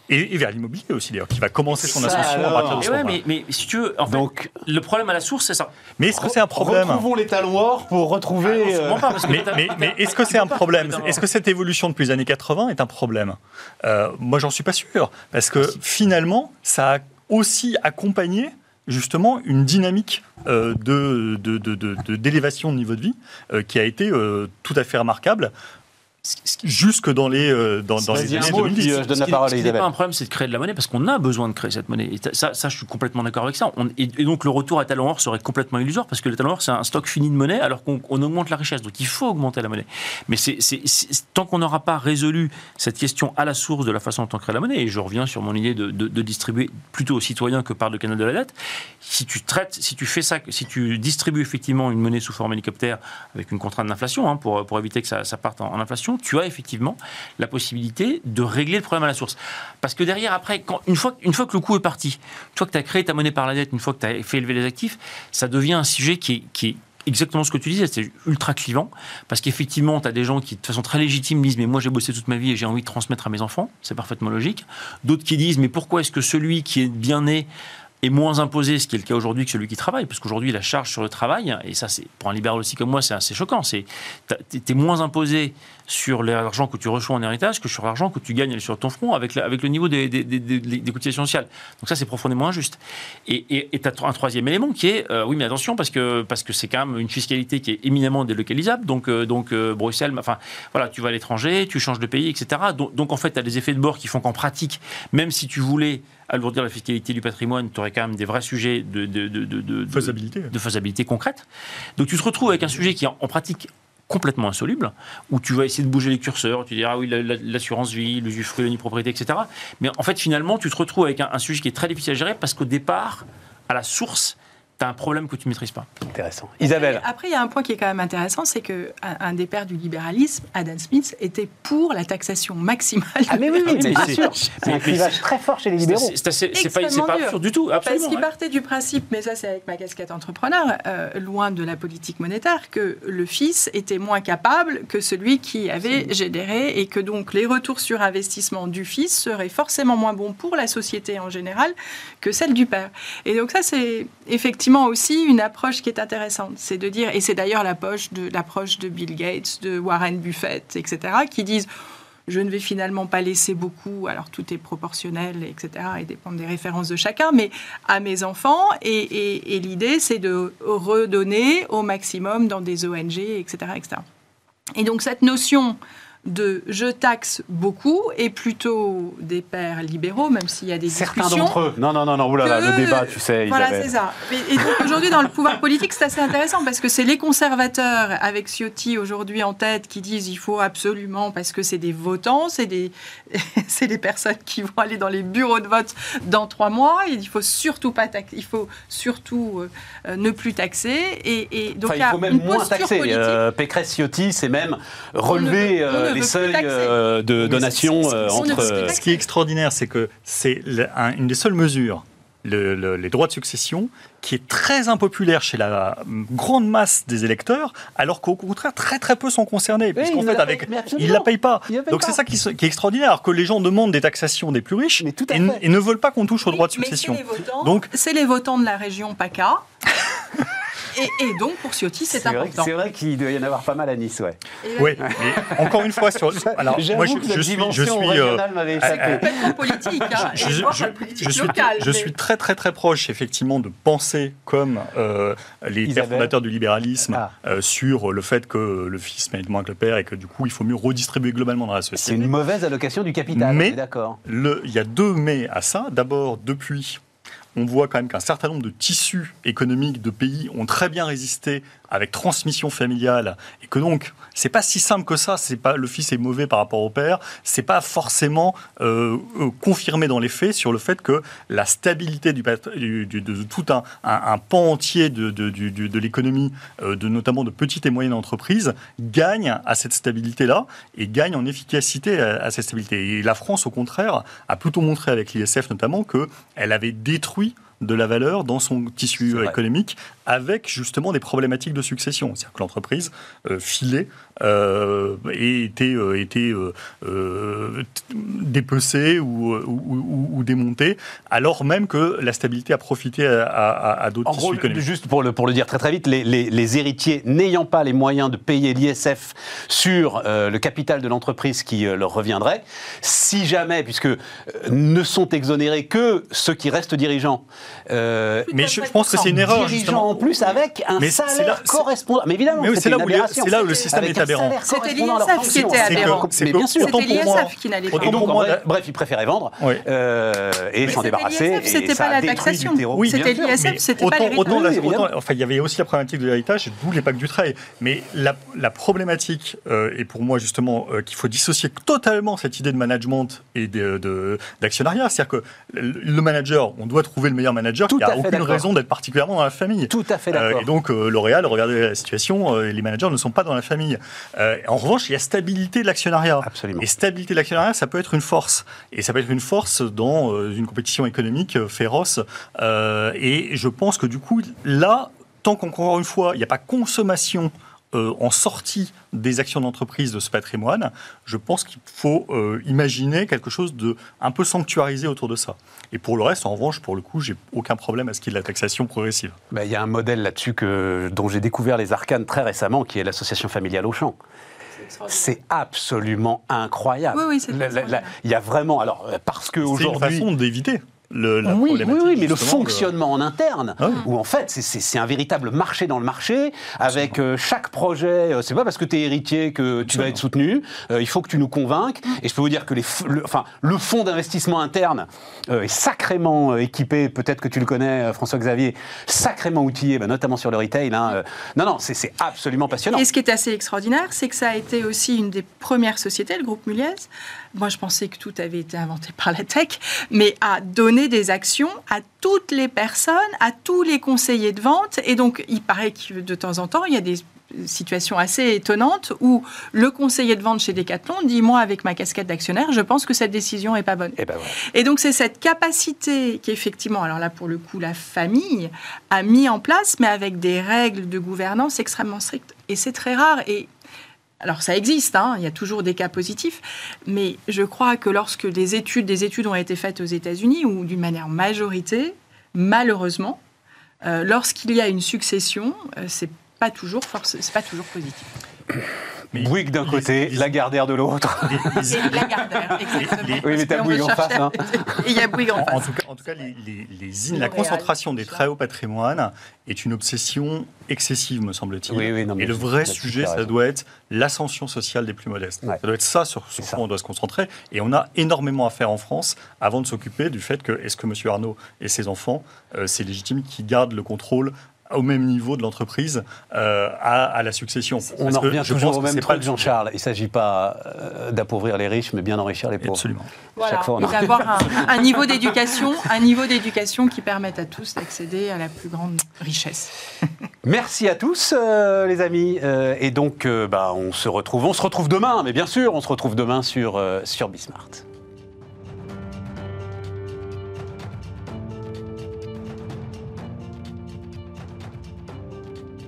Et, vers l'immobilier aussi, d'ailleurs, qui va commencer son ascension à partir de ce mais, mais, si tu veux, en Donc, le problème à la source, c'est ça. Mais est-ce que c'est un problème Retrouvons les talons pour retrouver. Ah, euh, mais, est-ce que c'est un problème Est-ce que cette évolution depuis les années 80 est un problème euh, Moi, j'en suis pas sûr. Parce que finalement, ça a aussi accompagné justement une dynamique euh, de, d'élévation de, niveau de vie qui a été tout à fait remarquable jusque dans les, euh, dans, dans les années 2010. Euh, je donne la parole Ce n'est pas un problème, c'est de créer de la monnaie, parce qu'on a besoin de créer cette monnaie. Et ça, ça je suis complètement d'accord avec ça. et, donc, le retour à talon or serait complètement illusoire, parce que le talon or, c'est un stock fini de monnaie, alors qu'on augmente la richesse. Donc, il faut augmenter la monnaie. Mais c'est tant qu'on n'aura pas résolu cette question à la source de la façon dont on crée la monnaie, et je reviens sur mon idée de, de, distribuer plutôt aux citoyens que par le canal de la dette, si tu traites, si tu fais ça, si tu distribues effectivement une monnaie sous forme hélicoptère avec une contrainte d'inflation, hein, pour, pour éviter que ça, ça parte en, en inflation, tu as effectivement la possibilité de régler le problème à la source. Parce que derrière, après, quand, une, fois, une fois que le coup est parti, une fois que tu as créé ta monnaie par la dette, une fois que tu as fait élever les actifs, ça devient un sujet qui est, qui est exactement ce que tu disais, c'est ultra clivant, parce qu'effectivement, tu as des gens qui, de façon très légitime, disent Mais moi, j'ai bossé toute ma vie et j'ai envie de transmettre à mes enfants. C'est parfaitement logique. D'autres qui disent Mais pourquoi est-ce que celui qui est bien né est moins imposé, ce qui est le cas aujourd'hui, que celui qui travaille, parce qu'aujourd'hui, la charge sur le travail, et ça, c'est pour un libéral aussi comme moi, c'est assez choquant, c'est es moins imposé sur l'argent que tu reçois en héritage que sur l'argent que tu gagnes sur ton front avec, avec le niveau des, des, des, cotisations sociales. Donc ça, c'est profondément injuste. Et tu as un troisième élément qui est, euh, oui, mais attention, parce que parce que c'est quand même une fiscalité qui est éminemment délocalisable. Donc, euh, donc euh, Bruxelles, enfin, voilà, tu vas à l'étranger, tu changes de pays, etc. Donc, donc en fait, tu as des effets de bord qui font qu'en pratique, même si tu voulais alourdir la fiscalité du patrimoine, tu aurais quand même des vrais sujets de, de, de, de faisabilité. de faisabilité concrète. Donc tu te retrouves avec un sujet qui, en, en pratique, complètement insoluble, où tu vas essayer de bouger les curseurs, tu dis ah oui, l'assurance vie, l'usufruit, la propriété, etc. Mais en fait, finalement, tu te retrouves avec un, un sujet qui est très difficile à gérer parce qu'au départ, à la source, tu as un problème que tu ne maîtrises pas. Intéressant. Isabelle. Après, il y a un point qui est quand même intéressant, c'est que un, des pères du libéralisme, Adam Smith, était pour la taxation maximale. Ah mais oui, oui mais bien sûr. C'est un clivage très fort chez les libéraux. C'est pas, pas absurde du tout, absolument. Parce qu'il partait du principe, mais ça c'est avec ma casquette entrepreneur, euh, loin de la politique monétaire, que le fils était moins capable que celui qui avait généré et que donc les retours sur investissement du fils seraient forcément moins bons pour la société en général que celle du père. Et donc ça c'est effectivement aussi une approche qui est intéressante. C'est de dire, et c'est d'ailleurs l'approche de, l'approche de Bill Gates, de Warren Buffett, etc., qui disent je ne vais finalement pas laisser beaucoup, alors tout est proportionnel, etc., et dépend des références de chacun, mais à mes enfants. Et, et l'idée, c'est de redonner au maximum dans des ONG, etc., etc. Et donc cette notion de je taxe beaucoup et plutôt des pères libéraux, même s'il y a des Certains d'entre eux. Non, non, non, non, oulala, le débat, tu sais. Voilà, c'est ça. Et, donc aujourd'hui, dans le pouvoir politique, c'est assez intéressant parce que c'est les conservateurs, avec Ciotti aujourd'hui en tête, qui disent il faut absolument, parce que c'est des votants, c'est des, c'est des personnes qui vont aller dans les bureaux de vote dans trois mois, et il faut surtout pas taxer, il faut surtout euh, ne plus taxer. Et, donc il, faut même moins taxer. Euh, Pécresse Ciotti, c'est même relever les seuils euh, de donation euh, entre. Ce qui est extraordinaire, c'est que c'est une des seules mesures les droits de succession, qui est très impopulaire chez la grande masse des électeurs, alors qu'au contraire, très très peu sont concernés, puisqu'en fait, avec, ils ne la payent pas. Donc c'est ça qui, est extraordinaire, alors que les gens demandent des taxations des plus riches et, ne veulent pas qu'on touche aux droits de succession. Donc c'est les votants de la région PACA Et, et donc, pour Ciotti, c'est C'est important. c'est vrai qu'il doit y en avoir pas mal à Nice, ouais. Oui, mais encore une fois, sur. Alors, moi, je, je suis. Je suis euh, euh, politique, hein, je, je- je- politique suis, locale, je mais- suis très très très proche effectivement de penser comme euh, les pères fondateurs du libéralisme Ah. euh, sur le fait que le fils mérite moins que le père et que du coup il faut mieux redistribuer globalement dans la C'est société. une mauvaise allocation du capital, Mais- d'accord. Le- il y a deux mais à ça. D'abord, depuis, on voit quand même qu'un certain nombre de tissus économiques de pays ont très bien résisté avec transmission familiale et que donc c'est pas si simple que ça. Le fils est mauvais par rapport au père. C'est pas forcément euh, euh, confirmé dans les faits sur le fait que la stabilité du, de, tout un, pan entier de, l'économie, euh, de notamment de petites et moyennes entreprises, gagne à cette stabilité-là et gagne en efficacité à, cette stabilité. Et la France, au contraire, a plutôt montré avec l'ISF notamment que elle avait détruit de la valeur dans son tissu économique avec justement des problématiques de succession. C'est-à-dire que l'entreprise euh, filait euh, et était, euh, était euh, euh, dépecée ou, ou, ou- ou démontée, alors même que la stabilité a profité à, à- à d'autres En tissus gros, économiques. juste pour le, pour le dire très très vite, les, les- les héritiers n'ayant pas les moyens de payer l'ISF sur le capital de l'entreprise qui leur reviendrait, si jamais, puisque ne sont exonérés que ceux qui restent dirigeants, euh, Mais je, je pense que c'est une erreur, justement. en plus avec un Mais salaire correspondant. Mais évidemment, Mais c'est là où le système Avec est aberrant. C'était l'ISF qui était aberrant. c'est bien sûr. C'était pour moi- l'ISF qui n'allait pas. bref, ils préféraient vendre Oui. euh, et s'en débarrasser. c'était pas la taxation. C'était l'ISF, c'était pas autant- enfin, il y avait aussi la problématique de l'héritage, d'où les packs du trait. Mais la, problématique, euh, et pour moi justement, qu'il faut dissocier totalement cette idée de management et d'actionnariat. C'est-à-dire que le le manager, on doit trouver le meilleur manager, Tout qui n'a aucune raison d'être particulièrement dans la famille. Tout à fait Euh, d'accord. et donc, euh, L'Oréal, regardez la situation, euh, les managers ne sont pas dans la famille. En revanche, il y a stabilité de l'actionnariat. Absolument. Et stabilité de l'actionnariat, ça peut être une force. Et ça peut être une force dans une compétition économique féroce. Et je pense que du coup, là, tant qu'encore une fois, il n'y a pas consommation euh, en sortie des actions d'entreprise de ce patrimoine, je pense qu'il faut euh, imaginer quelque chose de un peu sanctuarisé autour de ça. Et pour le reste, en revanche, pour le coup, j'ai aucun problème à ce qu'il y ait de la taxation progressive. Bah, Il y a un modèle là-dessus que, dont j'ai découvert les arcanes très récemment, qui est l'association familiale Auchan. C'est absolument incroyable. Oui, oui. Il y a vraiment, alors parce que C'est une aujourd'hui, façon d'éviter le, la oui, oui, oui, mais le de- fonctionnement en interne, Ah oui. où en fait c'est- un véritable marché dans le marché, avec euh, chaque projet, euh, c'est pas parce que tu es héritier que tu vas être soutenu, euh, il faut que tu nous convainques, et je peux vous dire que les, le, enfin, le fonds d'investissement interne euh, est sacrément euh, équipé, peut-être que tu le connais euh, François-Xavier, sacrément outillé, bah, notamment sur le retail. hein, euh, non, non, c'est- c'est absolument passionnant. Et ce qui est assez extraordinaire, c'est que ça a été aussi une des premières sociétés, le groupe Muliez. Moi, je pensais que tout avait été inventé par la tech, mais à donner des actions à toutes les personnes, à tous les conseillers de vente. Et donc, il paraît que de temps en temps, il y a des situations assez étonnantes où le conseiller de vente chez Decathlon dit moi avec ma casquette d'actionnaire je pense que cette décision est pas bonne Et ben voilà. et donc c'est cette capacité qu'effectivement, alors là pour le coup la famille a mis en place, mais avec des règles de gouvernance extrêmement strictes. Et c'est très rare. Et alors ça existe, hein, il y a toujours des cas positifs, mais je crois que lorsque des études, des études ont été faites aux États-Unis, ou d'une manière majorité, malheureusement, euh, lorsqu'il y a une succession, euh, c'est pas toujours positif. Mais Bouygues d'un côté, les- Lagardère de l'autre. Lagardère, exactement. Oui, mais t'as Bouygues en face, hein. Et il y a Bouygues en En, en face. tout cas, en tout cas, les, les- les in- la concentration des très hauts patrimoines est une obsession excessive, me semble-t-il. Oui, oui, Et le vrai sujet, ça doit être l'ascension sociale des plus modestes. Ouais. Ça doit être ça sur, sur quoi ça. on doit se concentrer. Et on a énormément à faire en France avant de s'occuper du fait que est-ce que M. Arnaud et ses enfants, euh, c'est légitime qu'ils gardent le contrôle au même niveau de l'entreprise euh, à, à la succession. On Parce en que revient je toujours pense au même truc. Jean-Charles. Il ne s'agit pas euh, d'appauvrir les riches, mais bien d'enrichir les pauvres. Absolument. Voilà, Chaque fois, on en- d'avoir un, un niveau d'éducation, un niveau d'éducation qui permette à tous d'accéder à la plus grande richesse. Merci à tous, euh, les amis. Euh, et donc, euh, bah, on se retrouve. On se retrouve demain, mais bien sûr, on se retrouve demain sur, euh, sur Bismart.